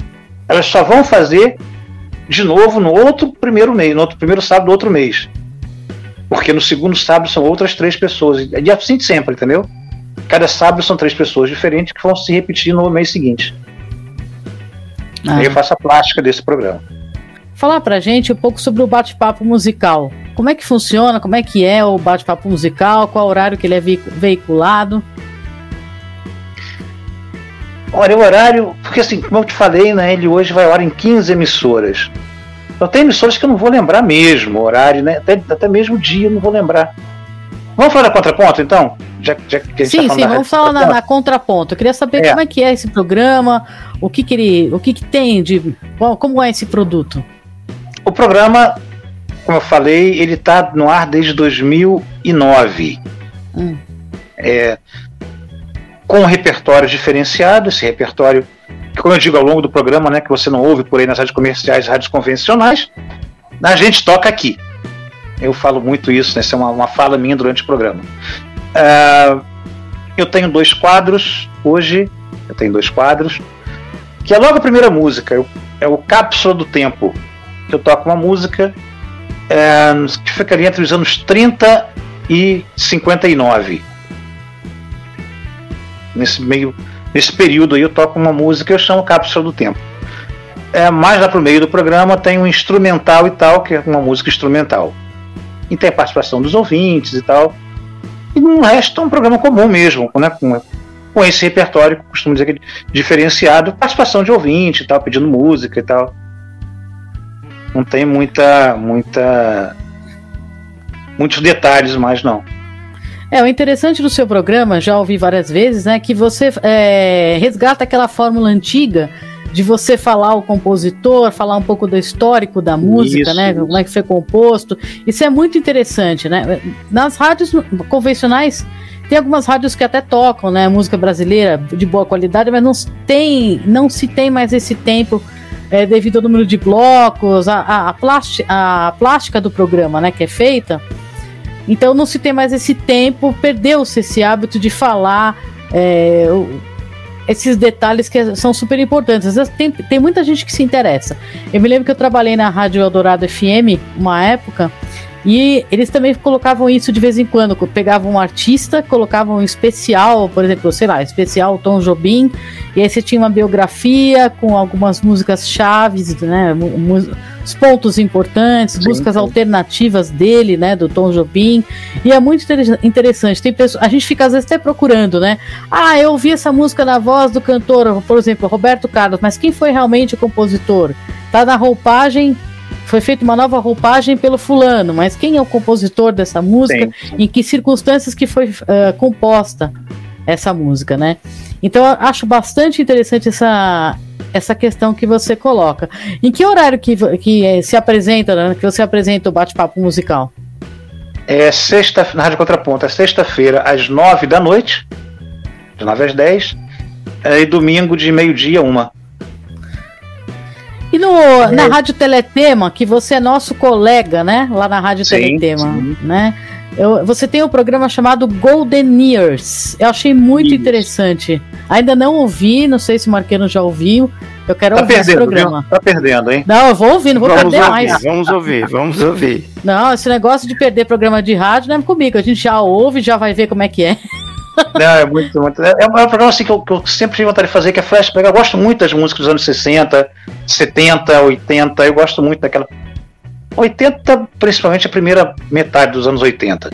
Elas só vão fazer de novo no outro primeiro mês, no outro primeiro sábado do outro mês. Porque no segundo sábado são outras três pessoas. E assim sempre, entendeu? Cada sábado são três pessoas diferentes que vão se repetir no mês seguinte. Ah. Aí eu faço a plástica desse programa. Falar pra gente um pouco sobre o bate-papo musical. Como é que funciona? Como é que é o bate-papo musical? Qual horário que ele é veiculado? Olha, o horário, porque assim, como eu te falei, né, ele hoje vai ao ar em 15 emissoras. Eu tenho emissoras que eu não vou lembrar mesmo, o horário, né? Até, até mesmo dia eu não vou lembrar. Vamos falar da contraponto, então? Já, já que sim, tá sim, vamos falar na, na, contraponto. Eu queria saber é. como é que é esse programa, o que, que ele. O que, que tem de. Como é esse produto? O programa, como eu falei, ele está no ar desde 2009. Hum. É, com repertório diferenciado, esse repertório, que, como eu digo ao longo do programa, né, que você não ouve por aí nas rádios comerciais, rádios convencionais, a gente toca aqui. Eu falo muito isso, né? Essa é uma, uma fala minha durante o programa. Uh, eu tenho dois quadros hoje. Eu tenho dois quadros. Que é logo a primeira música. Eu, é o Cápsula do Tempo. Que eu toco uma música é, que ficaria entre os anos 30 e 59. Nesse meio. Nesse período aí eu toco uma música eu chamo Cápsula do Tempo. É, mais lá pro meio do programa tem um instrumental e tal, que é uma música instrumental e tem a participação dos ouvintes e tal. E no resto é um programa comum mesmo, né? Com, com esse repertório, costumo dizer que é diferenciado, participação de ouvinte e tal, pedindo música e tal. Não tem muita. muita. muitos detalhes mais, não. É, o interessante do seu programa, já ouvi várias vezes, né, que você é, resgata aquela fórmula antiga de você falar o compositor, falar um pouco do histórico da música, Isso. né? Como é que foi composto. Isso é muito interessante, né? Nas rádios convencionais tem algumas rádios que até tocam, né, música brasileira de boa qualidade, mas não tem, não se tem mais esse tempo é, devido ao número de blocos, a, a, a, plástica, a plástica do programa, né, que é feita. Então não se tem mais esse tempo, perdeu-se esse hábito de falar é, esses detalhes que são super importantes. Tem, tem muita gente que se interessa. Eu me lembro que eu trabalhei na Rádio Eldorado FM uma época E eles também colocavam isso de vez em quando, pegavam um artista, colocavam um especial, por exemplo, sei lá, especial Tom Jobim, e aí você tinha uma biografia com algumas músicas chaves, né, os pontos importantes, sim, músicas sim. alternativas dele, né, do Tom Jobim, e é muito interessante. Tem pessoas, a gente fica às vezes até procurando, né? Ah, eu ouvi essa música na voz do cantor, por exemplo, Roberto Carlos, mas quem foi realmente o compositor? Tá na roupagem foi feita uma nova roupagem pelo fulano, mas quem é o compositor dessa música? Sim. Em que circunstâncias que foi uh, composta essa música, né? Então eu acho bastante interessante essa essa questão que você coloca. Em que horário que, que eh, se apresenta, né, que você apresenta o bate-papo musical? É sexta, na Rádio Contraponto, é sexta-feira às nove da noite, de nove às dez, eh, e domingo de meio-dia uma. E no, é. na Rádio Teletema, que você é nosso colega, né? Lá na Rádio sim, Teletema, sim. né? Eu, você tem um programa chamado Golden Years. Eu achei muito Isso. interessante. Ainda não ouvi, não sei se o Marqueiro já ouviu. Eu quero tá ouvir perdendo, esse programa. Viu? Tá perdendo, hein? Não, eu vou ouvir, não vou vamos perder ouvir, mais. Vamos ouvir, vamos ouvir. Não, esse negócio de perder programa de rádio não é comigo. A gente já ouve, já vai ver como é que é. Não, é muito, muito. É, é um programa assim que eu, que eu, sempre tive vontade de fazer, que é flashback. Eu gosto muito das músicas dos anos 60, 70, 80. Eu gosto muito daquela. 80, principalmente a primeira metade dos anos 80.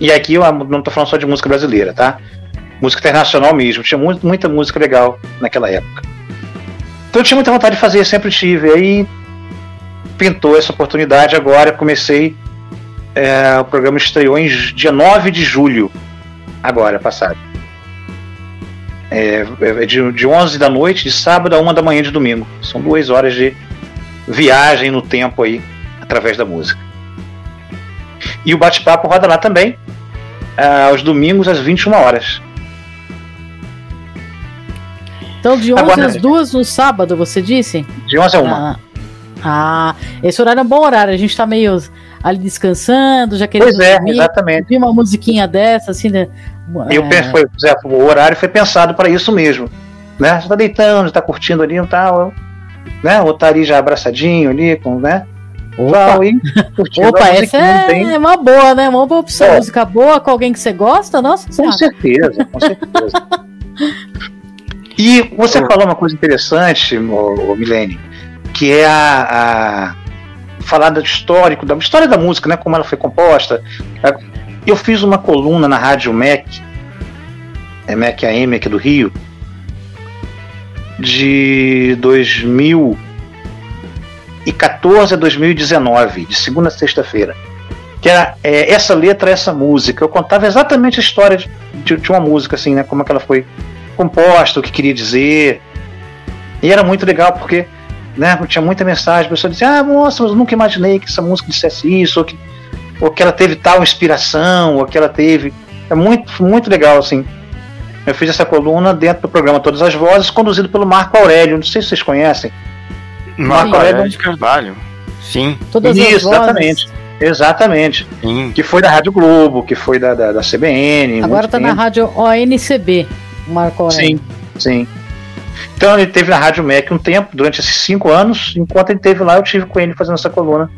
E aqui eu não estou falando só de música brasileira, tá? Música internacional mesmo. Tinha muito, muita música legal naquela época. Então eu tinha muita vontade de fazer, sempre tive. Aí pintou essa oportunidade agora. Comecei. É, o programa estreou em dia 9 de julho agora, passado. É, é de, de 11 da noite, de sábado a 1 da manhã de domingo. São duas horas de viagem no tempo aí, através da música. E o bate-papo roda lá também, ah, aos domingos às 21 horas. Então, de 11 Agora, às 2 no sábado, você disse? De 11 a 1. Ah, ah, esse horário é um bom horário. A gente tá meio ali descansando, já querendo Pois é, dormir, exatamente. Vi uma musiquinha dessa, assim, né? Eu é... foi, o horário foi pensado para isso mesmo. Né? Você tá deitando, está curtindo ali e tal, né? Ou tá ali já abraçadinho ali, com, né? Opa, aí, Opa essa é, é, uma boa, né? Uma boa opção. É. Música boa com alguém que você gosta, nossa Com certeza, com certeza. e você oh. falou uma coisa interessante, Milene, que é a falar do histórico, da história da música, né, como ela foi composta. Eu fiz uma coluna na Rádio MEC, é MEC AM aqui do Rio, de 2014 a 2019, de segunda a sexta-feira. Que era é, essa letra, essa música. Eu contava exatamente a história de, de, de uma música, assim, né? Como é que ela foi composta, o que queria dizer. E era muito legal porque né? Tinha muita mensagem, a pessoa dizia, ah, nossa, mas eu nunca imaginei que essa música dissesse isso, ou que, ou que ela teve tal inspiração, ou que ela teve. É muito, muito legal, assim. Eu fiz essa coluna dentro do programa Todas as Vozes, conduzido pelo Marco Aurélio. Não sei se vocês conhecem. Marco Aurélio de Carvalho. Sim. Todas Isso, exatamente. Exatamente. Sim. Que foi da Rádio Globo, que foi da, da, da CBN. Agora está na Rádio ONCB, Marco Aurélio. Sim, sim. Então ele teve na Rádio MEC um tempo, durante esses cinco anos. Enquanto ele teve lá, eu tive com ele fazendo essa coluna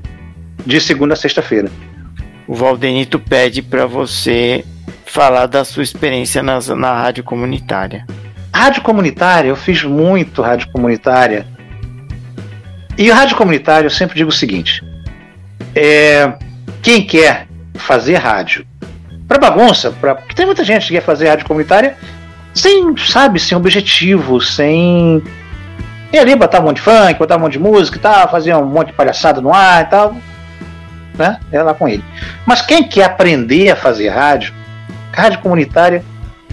de segunda a sexta-feira. O Valdenito pede para você falar da sua experiência nas, na rádio comunitária. Rádio comunitária, eu fiz muito rádio comunitária. E rádio comunitária, eu sempre digo o seguinte: é, quem quer fazer rádio para bagunça, pra, porque tem muita gente que quer fazer rádio comunitária sem, sabe, sem objetivo, sem. E ali botar um monte de funk, botar um monte de música e tal, fazer um monte de palhaçada no ar e tal. Né? É lá com ele. Mas quem quer aprender a fazer rádio, rádio comunitária,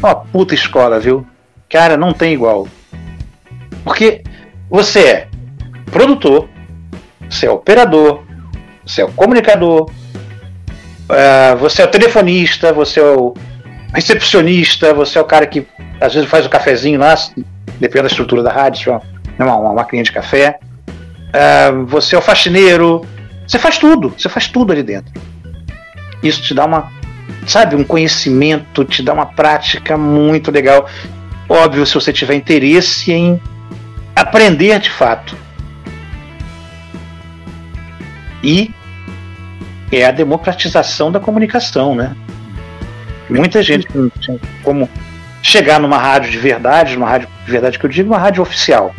é uma puta escola, viu? Cara, não tem igual. Porque você é produtor, você é operador, você é o comunicador, uh, você é o telefonista, você é o recepcionista, você é o cara que às vezes faz o cafezinho lá, depende da estrutura da rádio, uma, uma máquina de café. Uh, você é o faxineiro, você faz tudo, você faz tudo ali dentro. Isso te dá uma, sabe, um conhecimento, te dá uma prática muito legal. Óbvio, se você tiver interesse em aprender de fato. E é a democratização da comunicação, né? Muita gente não tinha como chegar numa rádio de verdade, numa rádio de verdade que eu digo, uma rádio oficial.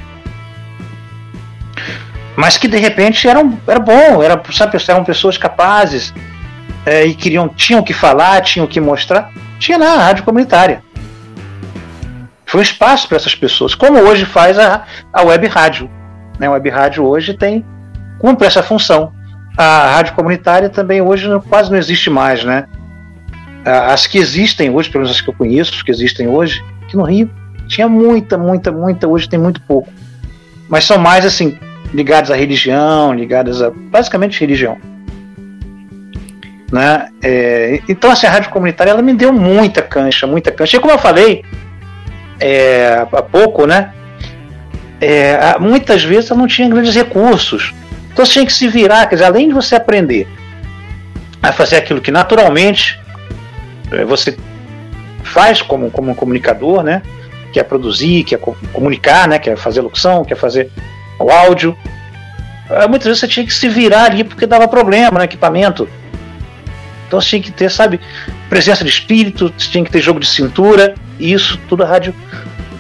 Mas que de repente eram, era bom, era, sabe, eram pessoas capazes é, e queriam, tinham que falar, tinham que mostrar. Tinha lá a rádio comunitária. Foi um espaço para essas pessoas, como hoje faz a, a web rádio. Né? A web rádio hoje tem cumpre essa função. A rádio comunitária também hoje quase não existe mais, né? As que existem hoje, pelo menos as que eu conheço, que existem hoje, que no Rio tinha muita, muita, muita, hoje tem muito pouco. Mas são mais assim, ligadas à religião, ligadas a basicamente religião. Né? É, então assim, a rádio comunitária ela me deu muita cancha, muita cancha. E como eu falei é, há pouco, né? É, muitas vezes eu não tinha grandes recursos. Então você tinha que se virar, quer dizer, além de você aprender a fazer aquilo que naturalmente você faz como, como comunicador, né? Que é produzir, que é comunicar, né? Que é fazer locução, que é fazer o áudio. É, muitas vezes você tinha que se virar ali porque dava problema no equipamento. Então você tinha que ter, sabe, presença de espírito, você tinha que ter jogo de cintura, e isso tudo a rádio.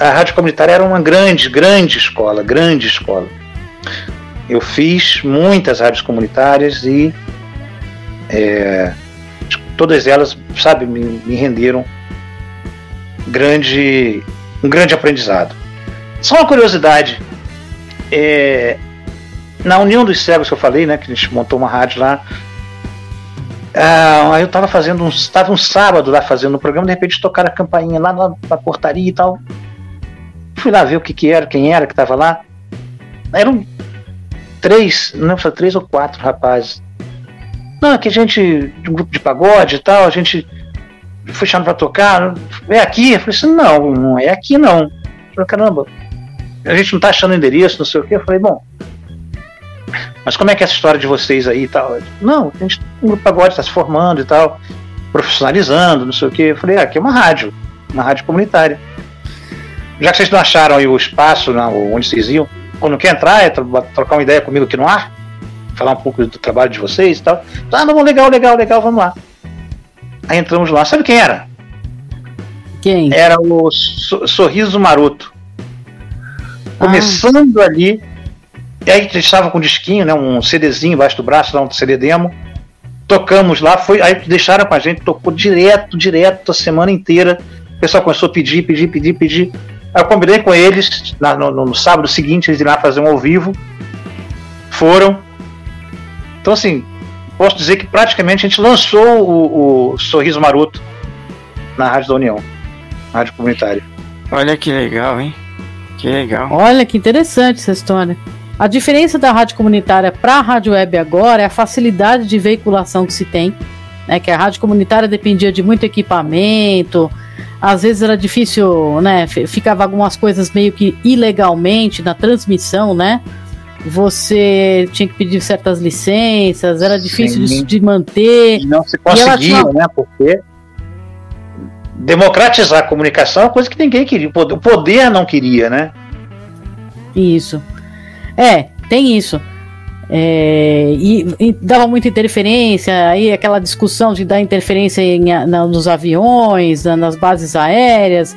A rádio comunitária era uma grande, grande escola, grande escola. Eu fiz muitas rádios comunitárias e é, todas elas, sabe, me, me renderam grande, um grande aprendizado. Só uma curiosidade, é, na União dos Cegos que eu falei, né, que a gente montou uma rádio lá, ah, eu estava fazendo um, estava um sábado lá fazendo um programa, de repente tocaram a campainha lá na, na portaria e tal. Fui lá ver o que que era, quem era que estava lá. Eram três, não foi três ou quatro rapazes. Não, que a gente, de um grupo de pagode e tal, a gente foi chamado para tocar. É aqui? Eu falei assim, não, não é aqui não. Eu falei, caramba, a gente não tá achando endereço, não sei o quê. Eu falei, bom, mas como é que é essa história de vocês aí e tal? Não, a gente, um grupo de pagode está se formando e tal, profissionalizando, não sei o quê. Eu falei, ah, aqui é uma rádio, uma rádio comunitária. Já que vocês não acharam aí o espaço não, onde vocês iam, quando quer entrar, é trocar uma ideia comigo aqui no ar, falar um pouco do trabalho de vocês e tal. Ah, não, legal, legal, legal, vamos lá. Aí entramos lá. Sabe quem era? Quem? Era o Sorriso Maroto. Começando ah. ali. E aí a gente estava com um disquinho, né, um CDzinho embaixo do braço, lá um CD demo. Tocamos lá, foi, aí deixaram com a gente, tocou direto, direto a semana inteira. O pessoal começou a pedir, pedir, pedir, pedir. Aí eu combinei com eles, na, no, no, sábado seguinte, eles iriam lá fazer um ao vivo. Foram. Então, assim, posso dizer que praticamente a gente lançou o, o Sorriso Maroto na Rádio da União, Rádio Comunitária. Olha que legal, hein? Que legal. Olha que interessante essa história. A diferença da rádio comunitária para a rádio web agora é a facilidade de veiculação que se tem. Né, que a rádio comunitária dependia de muito equipamento, às vezes era difícil, né? Ficava algumas coisas meio que ilegalmente na transmissão, né? Você tinha que pedir certas licenças, era difícil de, de, manter. E não se conseguia, tinha... né? Porque democratizar a comunicação é uma coisa que ninguém queria. O poder não queria, né? Isso. É, tem isso. É, e, e, dava muita interferência, aí aquela discussão de dar interferência em, na, nos aviões, na, nas bases aéreas.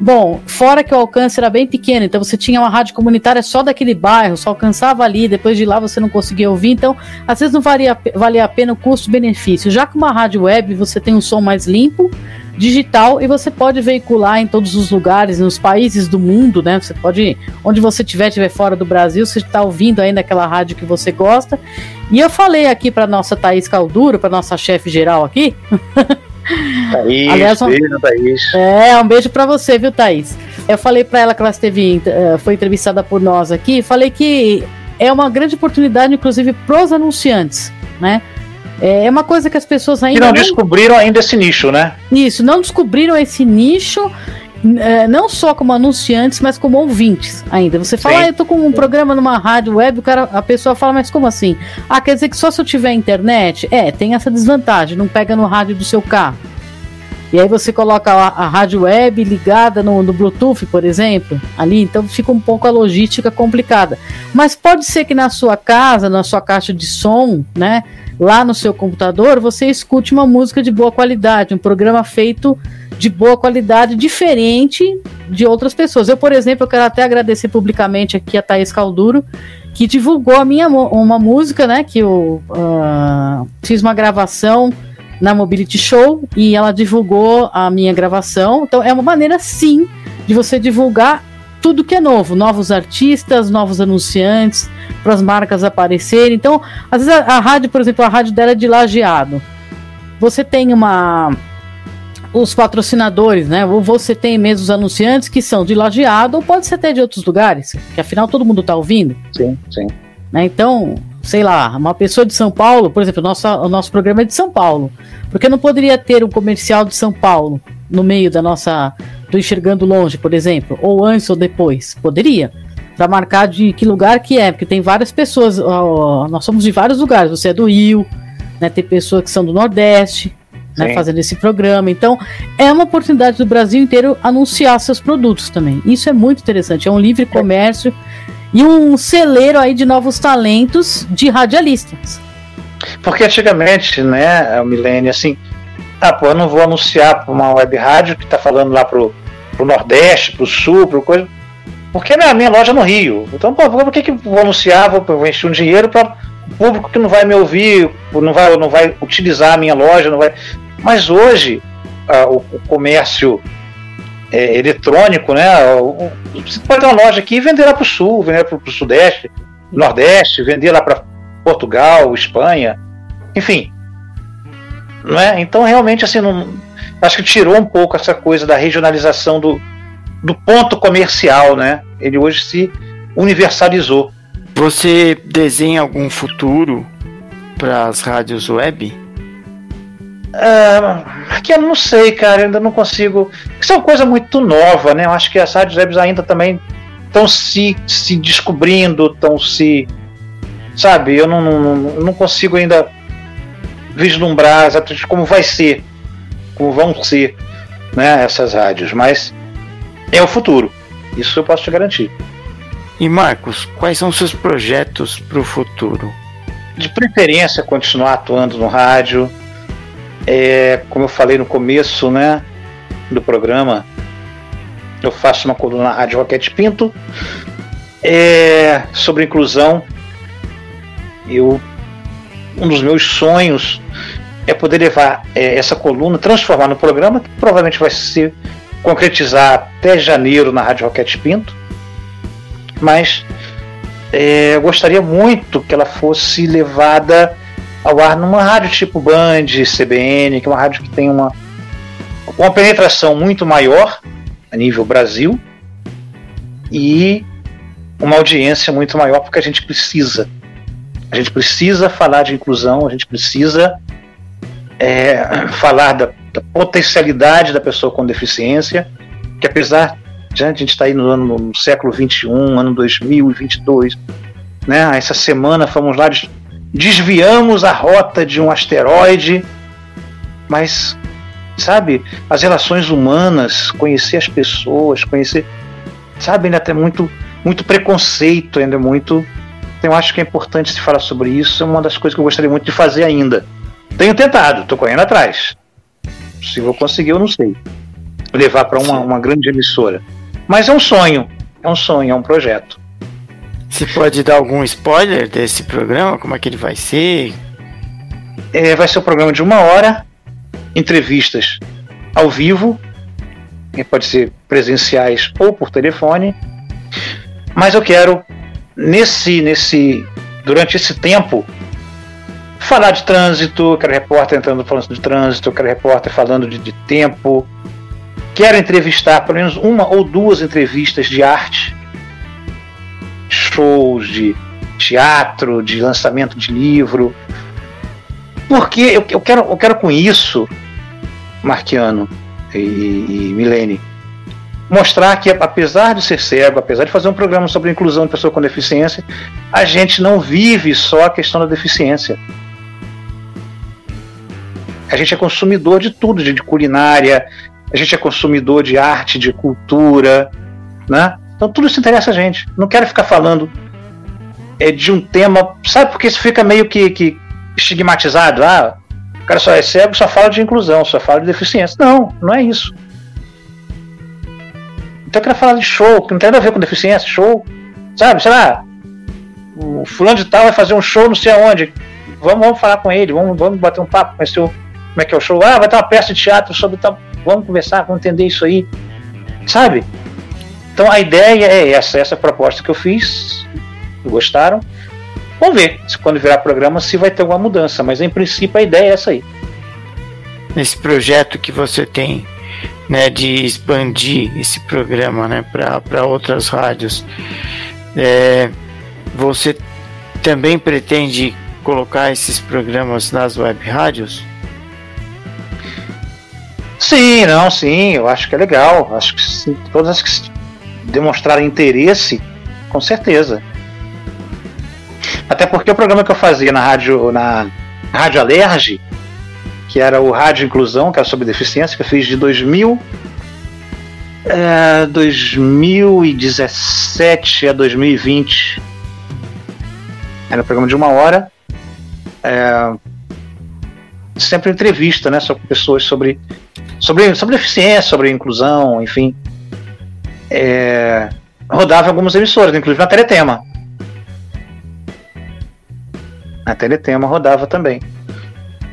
Bom, fora que o alcance era bem pequeno, então você tinha uma rádio comunitária só daquele bairro, só alcançava ali, depois de lá você não conseguia ouvir, então às vezes não valia, valia a pena o custo-benefício. Já que uma rádio web você tem um som mais limpo, digital e você pode veicular em todos os lugares, nos países do mundo, né? Você pode, onde você estiver, estiver fora do Brasil, você está ouvindo aí naquela rádio que você gosta. E eu falei aqui para nossa Thaís Calduro, para nossa chefe geral aqui. Thaís, Aliás, um, beijo, Thaís. É, um beijo para você, viu, Thaís? Eu falei para ela que ela esteve, eh, foi entrevistada por nós aqui, falei que é uma grande oportunidade, inclusive, para os anunciantes, né? É, é uma coisa que as pessoas ainda. não, não descobriram ainda esse nicho, né? Isso, não descobriram esse nicho. É, não só como anunciantes, mas como ouvintes ainda. Você fala, ah, eu tô com um programa numa rádio web, o cara, a pessoa fala, mas como assim? Ah, quer dizer que só se eu tiver internet? É, tem essa desvantagem, não pega no rádio do seu carro. E aí você coloca a, a rádio web ligada no, no, Bluetooth, por exemplo, ali, então fica um pouco a logística complicada. Mas pode ser que na sua casa, na sua caixa de som, né, lá no seu computador, você escute uma música de boa qualidade, um programa feito de boa qualidade, diferente de outras pessoas. Eu, por exemplo, eu quero até agradecer publicamente aqui a Thaís Calduro, que divulgou a minha uma música, né, que eu uh, fiz uma gravação na Mobility Show e ela divulgou a minha gravação. Então é uma maneira sim de você divulgar tudo que é novo, novos artistas, novos anunciantes, para as marcas aparecerem. Então, às vezes a, a, rádio, por exemplo, a rádio dela é de lajeado. Você tem uma os patrocinadores, né? Ou você tem mesmo os anunciantes que são de lajeado ou pode ser até de outros lugares, que afinal todo mundo está ouvindo. Sim, sim. Né? Então, sei lá, uma pessoa de São Paulo, por exemplo, o nosso, o nosso programa é de São Paulo. Porque não poderia ter um comercial de São Paulo no meio da nossa. do Enxergando Longe, por exemplo, ou antes ou depois? Poderia. Para marcar de que lugar que é, porque tem várias pessoas, ó, nós somos de vários lugares, você é do Rio, né, tem pessoas que são do Nordeste, né, fazendo esse programa. Então, é uma oportunidade do Brasil inteiro anunciar seus produtos também. Isso é muito interessante. É um livre comércio e um celeiro aí de novos talentos de radialistas. Porque antigamente, né, o milênio, assim, ah, pô, eu não vou anunciar para uma web rádio que está falando lá pro, pro Nordeste, pro Sul, pro coisa, porque é a minha loja no Rio. Então, pô, por que, que vou anunciar, vou, vou encher um dinheiro para público que não vai me ouvir, não vai, não vai utilizar a minha loja, não vai. Mas hoje, ah, o, o comércio é, eletrônico, né? Você pode ter uma loja aqui e vender lá para o sul, vender para o sudeste, nordeste, vender lá para Portugal, Espanha, enfim. Não é? Então realmente assim, não, acho que tirou um pouco essa coisa da regionalização do, do ponto comercial, né? Ele hoje se universalizou. Você desenha algum futuro para as rádios web? Uh, que eu não sei, cara, eu ainda não consigo. Isso é uma coisa muito nova, né? Eu acho que as rádios webs ainda também estão se, se descobrindo, estão se. Sabe, eu não, não, não consigo ainda vislumbrar exatamente como vai ser, como vão ser né, essas rádios, mas é o futuro. Isso eu posso te garantir. E Marcos, quais são seus projetos para o futuro? De preferência, continuar atuando no rádio, é, como eu falei no começo né, do programa, eu faço uma coluna na Rádio Roquete Pinto é, sobre inclusão. Eu, um dos meus sonhos é poder levar é, essa coluna, transformar no programa, que provavelmente vai se concretizar até janeiro na Rádio Roquete Pinto. Mas é, eu gostaria muito que ela fosse levada ao ar numa rádio tipo Band, CBN, que é uma rádio que tem uma, uma penetração muito maior a nível Brasil e uma audiência muito maior, porque a gente precisa. A gente precisa falar de inclusão, a gente precisa é, falar da, da, potencialidade da pessoa com deficiência, que apesar de a gente estar tá aí no, ano, no século 21, ano 2022, né, essa semana fomos lá desviamos a rota de um asteroide, mas, sabe, as relações humanas, conhecer as pessoas, conhecer, sabe, ainda tem muito, muito preconceito, ainda muito. Então, eu acho que é importante se falar sobre isso, é uma das coisas que eu gostaria muito de fazer ainda. Tenho tentado, estou correndo atrás. Se vou conseguir, eu não sei. Levar para uma, uma grande emissora. Mas é um sonho, é um sonho, é um projeto. Você pode dar algum spoiler desse programa? Como é que ele vai ser? É, vai ser um programa de uma hora, entrevistas ao vivo, pode ser presenciais ou por telefone. Mas eu quero nesse nesse durante esse tempo falar de trânsito, quero repórter entrando falando de trânsito, quero repórter falando de, de tempo. Quero entrevistar pelo menos uma ou duas entrevistas de arte shows, de teatro, de lançamento de livro. Porque eu, eu, quero, eu quero com isso, Marquiano e, e Milene, mostrar que apesar de ser cego, apesar de fazer um programa sobre inclusão de pessoa com deficiência, a gente não vive só a questão da deficiência. A gente é consumidor de tudo, de, culinária, a gente é consumidor de arte, de cultura, né? Então tudo isso interessa a gente. Não quero ficar falando é, de um tema, sabe? Porque isso fica meio que, que estigmatizado. Ah, o cara só é cego, só fala de inclusão, só fala de deficiência. Não, não é isso. Então eu quero falar de show, que não tem nada a ver com deficiência, show. Sabe, sei lá, o fulano de tal vai fazer um show não sei aonde. Vamos, vamos falar com ele, vamos, vamos bater um papo, conhecer o, como é que é o show. Ah, vai ter uma peça de teatro sobre tal. Vamos conversar, vamos entender isso aí. Sabe? Então a ideia é essa, essa proposta que eu fiz. Gostaram? Vamos ver se quando virar programa se vai ter alguma mudança, mas em princípio a ideia é essa aí. Esse projeto que você tem, né, de expandir esse programa, né, para outras rádios, é, você também pretende colocar esses programas nas web rádios? Sim, não, sim, eu acho que é legal. Acho que sim, todas as que demonstrarem interesse, com certeza. Até porque o programa que eu fazia na rádio, na Rádio Alerge, que era o Rádio Inclusão, que era sobre deficiência, que eu fiz de 2000, é, 2017 a 2020. Era um programa de uma hora. É, sempre entrevista, né, com pessoas sobre, sobre, sobre deficiência, sobre inclusão, enfim. É, rodava algumas emissoras, inclusive na Teletema. Na Teletema rodava também.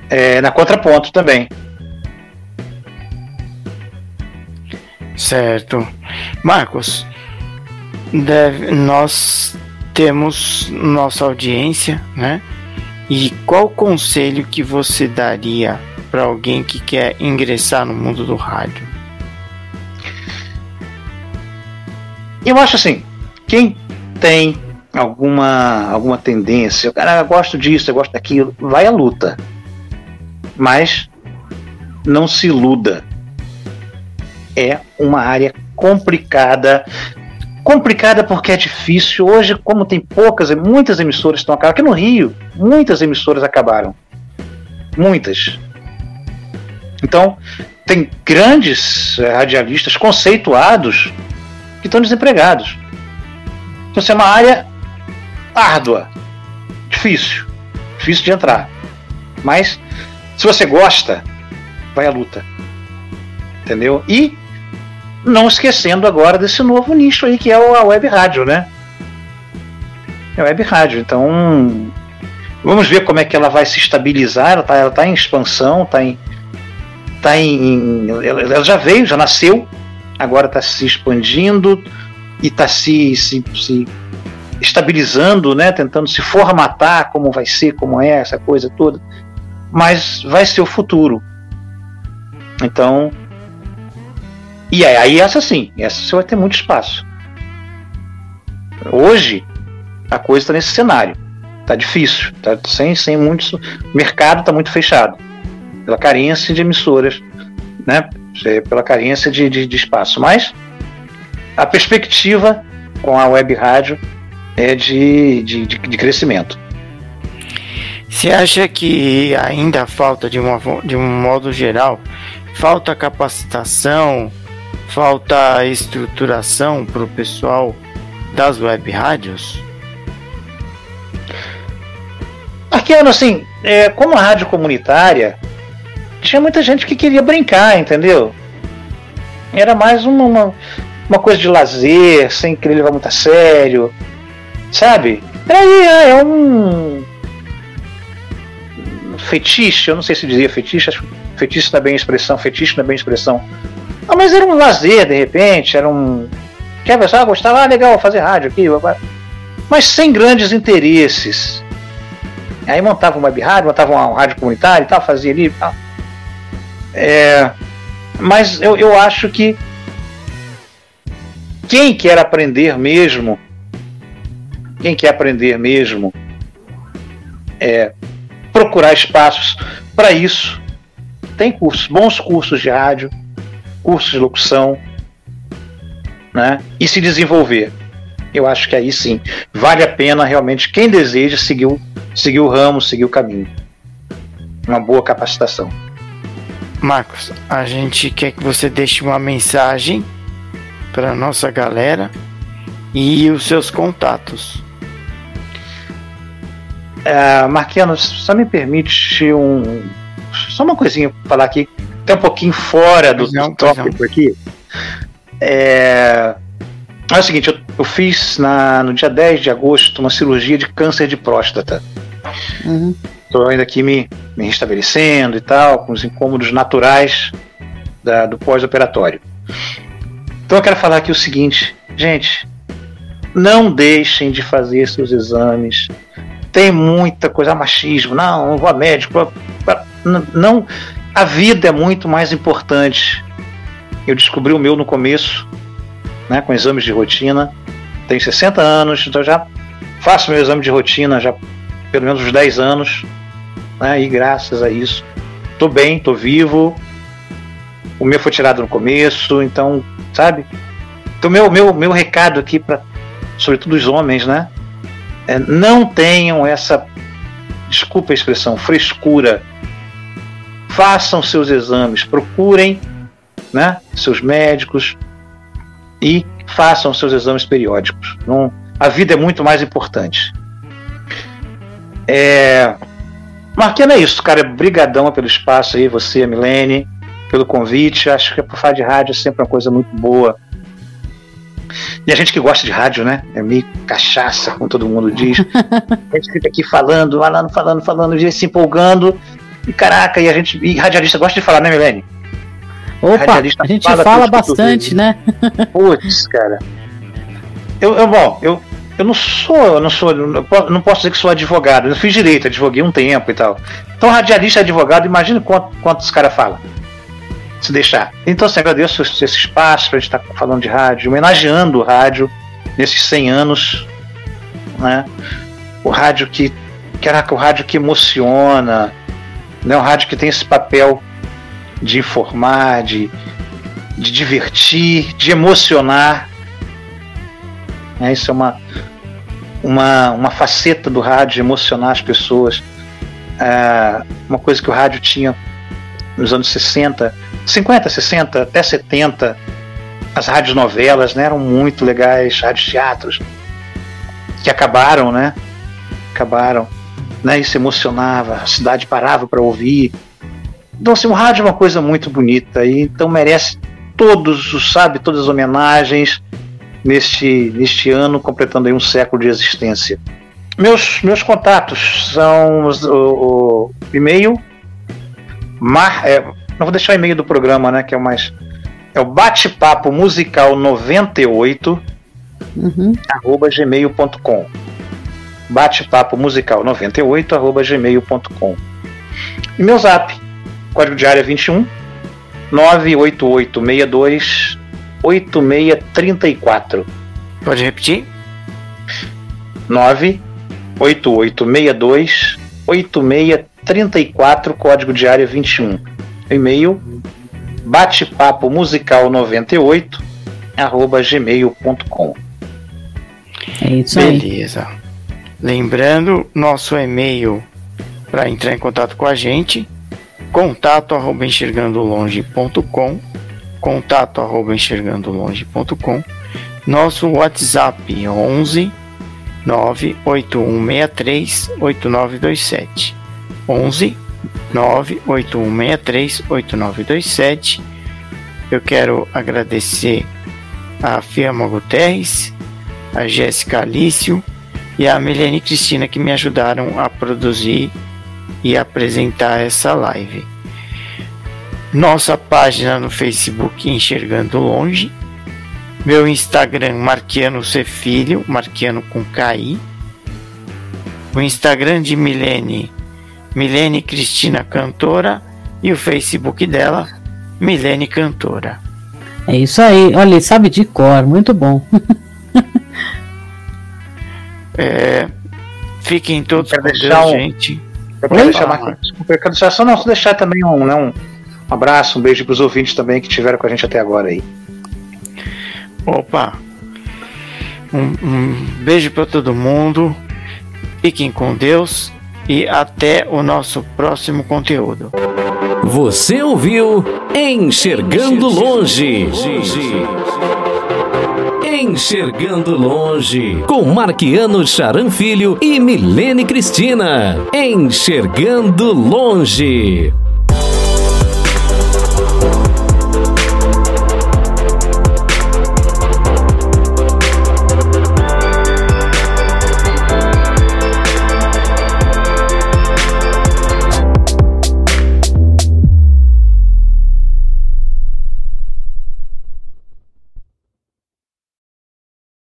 É, na Contraponto também. Certo. Marcos, deve, nós temos nossa audiência, né? E qual conselho que você daria para alguém que quer ingressar no mundo do rádio? Eu acho assim, quem tem alguma alguma tendência, cara, eu gosto disso, eu gosto daquilo, vai à luta. Mas não se iluda. É uma área complicada. Complicada porque é difícil. Hoje, como tem poucas, muitas emissoras estão acabando. Aqui no Rio, muitas emissoras acabaram. Muitas. Então, tem grandes eh, radialistas conceituados que estão desempregados. Então, isso é uma área árdua, difícil, difícil de entrar. Mas se você gosta, vai à luta. Entendeu? E não esquecendo agora desse novo nicho aí que é a web rádio, né? É a web rádio. Então, vamos ver como é que ela vai se estabilizar. Ela está ela tá em expansão, está em, tá em. Ela já veio, já nasceu, agora está se expandindo e está se, se, se estabilizando, né, tentando se formatar como vai ser, como é essa coisa toda, mas vai ser o futuro. Então, e aí essa sim, essa você vai ter muito espaço. Hoje a coisa está nesse cenário, tá difícil, tá sem sem muitos, o mercado está muito fechado pela carência de emissoras, né, pela carência de, de, de espaço, mas a perspectiva com a web rádio é de, de, de, crescimento. Você acha que ainda falta, de, uma, de um modo geral, falta capacitação, falta estruturação para o pessoal das web rádios? Arqueano, assim, é, como a rádio comunitária, tinha muita gente que queria brincar, entendeu? Era mais uma, uma, uma coisa de lazer, sem querer levar muito a sério. Sabe? É, é um fetiche, eu não sei se dizia fetiche, acho que fetiche não é bem expressão, fetiche não é bem expressão. Ah, mas era um lazer, de repente, era um. Quer ver só, gostava, ah, legal, fazer rádio aqui, mas sem grandes interesses. Aí montava uma web rádio, montava uma rádio comunitária e tal, fazia ali e tal. É, mas eu, eu acho que quem quer aprender mesmo quem quer aprender mesmo é procurar espaços para isso. Tem cursos, bons cursos de rádio, cursos de locução, né? E se desenvolver. Eu acho que aí sim vale a pena realmente quem deseja seguir seguir o ramo, seguir o caminho. Uma boa capacitação. Marcos, a gente quer que você deixe uma mensagem para nossa galera e os seus contatos. É, Marquiano, só me permite um. Só uma coisinha pra falar aqui, até um pouquinho fora do não, tópico aqui. É, é o seguinte, eu, eu fiz na, no dia 10 de agosto uma cirurgia de câncer de próstata. Uhum. Estou ainda aqui me, me restabelecendo e tal, com os incômodos naturais da, do pós-operatório. Então eu quero falar aqui o seguinte, gente, não deixem de fazer seus exames. Tem muita coisa, machismo, não, não vou a médico. Não, a vida é muito mais importante. Eu descobri o meu no começo, né, com exames de rotina. Tenho 60 anos, então já faço meu exame de rotina já pelo menos uns 10 anos né? E graças a isso, tô bem, tô vivo. O meu foi tirado no começo, então, sabe? Então, meu, meu, meu recado aqui para, sobretudo os homens, né? É, não tenham essa, desculpa a expressão, frescura. Façam seus exames, procurem, né? Seus médicos e façam seus exames periódicos. Não, a vida é muito mais importante. É, Marquinhos, é isso, cara. Brigadão pelo espaço aí, você, a Milene, pelo convite. Acho que por falar de rádio é sempre uma coisa muito boa. E a gente que gosta de rádio, né? É meio cachaça, como todo mundo diz. a gente fica aqui falando, falando, falando, falando, se empolgando. E caraca, e a gente. E radialista gosta de falar, né, Milene? Opa, a gente fala, fala bastante, né? Putz, cara. Eu, eu, bom, eu, eu não sou, eu não sou, não posso dizer que sou advogado. Eu fiz direito, advoguei um tempo e tal. Então, radialista e advogado, imagina quanto, quanto os caras falam. Se deixar. Então, assim, agradeço esse espaço para a gente estar tá falando de rádio, homenageando o rádio nesses 100 anos. Né? O rádio que. Caraca, o rádio que emociona. Né? O rádio que tem esse papel de informar, de, de divertir, de emocionar. Né? Isso é uma, uma, uma faceta do rádio, emocionar as pessoas. É, uma coisa que o rádio tinha nos anos 60, 50, 60, até 70. As rádios novelas né, eram muito legais, rádios teatros, que acabaram, né? Acabaram. Né, isso emocionava, a cidade parava para ouvir. Então, assim, o rádio é uma coisa muito bonita, e então merece todos, sabe, todas as homenagens, neste, neste ano, completando aí um século de existência. Meus, meus contatos são o, o e-mail, mar, é, não vou deixar o e-mail do programa, né, que é o mais... É o bate-papo musical 98 uhum. arroba gmail.com bate-papo musical 98 arroba gmail.com e meu zap código de área 21 98862 8634. Pode repetir? 98862 8634, código de área 21. E-mail batepapo musical 98 arroba gmail.com. É isso aí. Beleza. Lembrando, nosso e-mail para entrar em contato com a gente, contato arroba enxergandolonge.com contato arroba enxergandolonge.com nosso WhatsApp 11 98163 8927 11 98163 8927 eu quero agradecer a Firma Guterres, a Jéssica Alício e a Milene Cristina que me ajudaram a produzir e apresentar essa live nossa página no Facebook Enxergando Longe, meu Instagram Marquiano C Filho, Marquiano com KI, o Instagram de Milene, Milene Cristina Cantora e o Facebook dela, Milene Cantora. É isso aí, olha, sabe de cor, muito bom. é, fiquem todos com Deus, um... gente. Eu quero deixar, desculpa, eu quero deixar só não deixar também um, né, um um abraço, um beijo para os ouvintes também que estiveram com a gente até agora aí. Opa! Um, um beijo para todo mundo. Fiquem com Deus e até o nosso próximo conteúdo. Você ouviu Enxergando Longe. Enxergando Longe, com Marquiano Charan Filho e Milene Cristina. Enxergando Longe.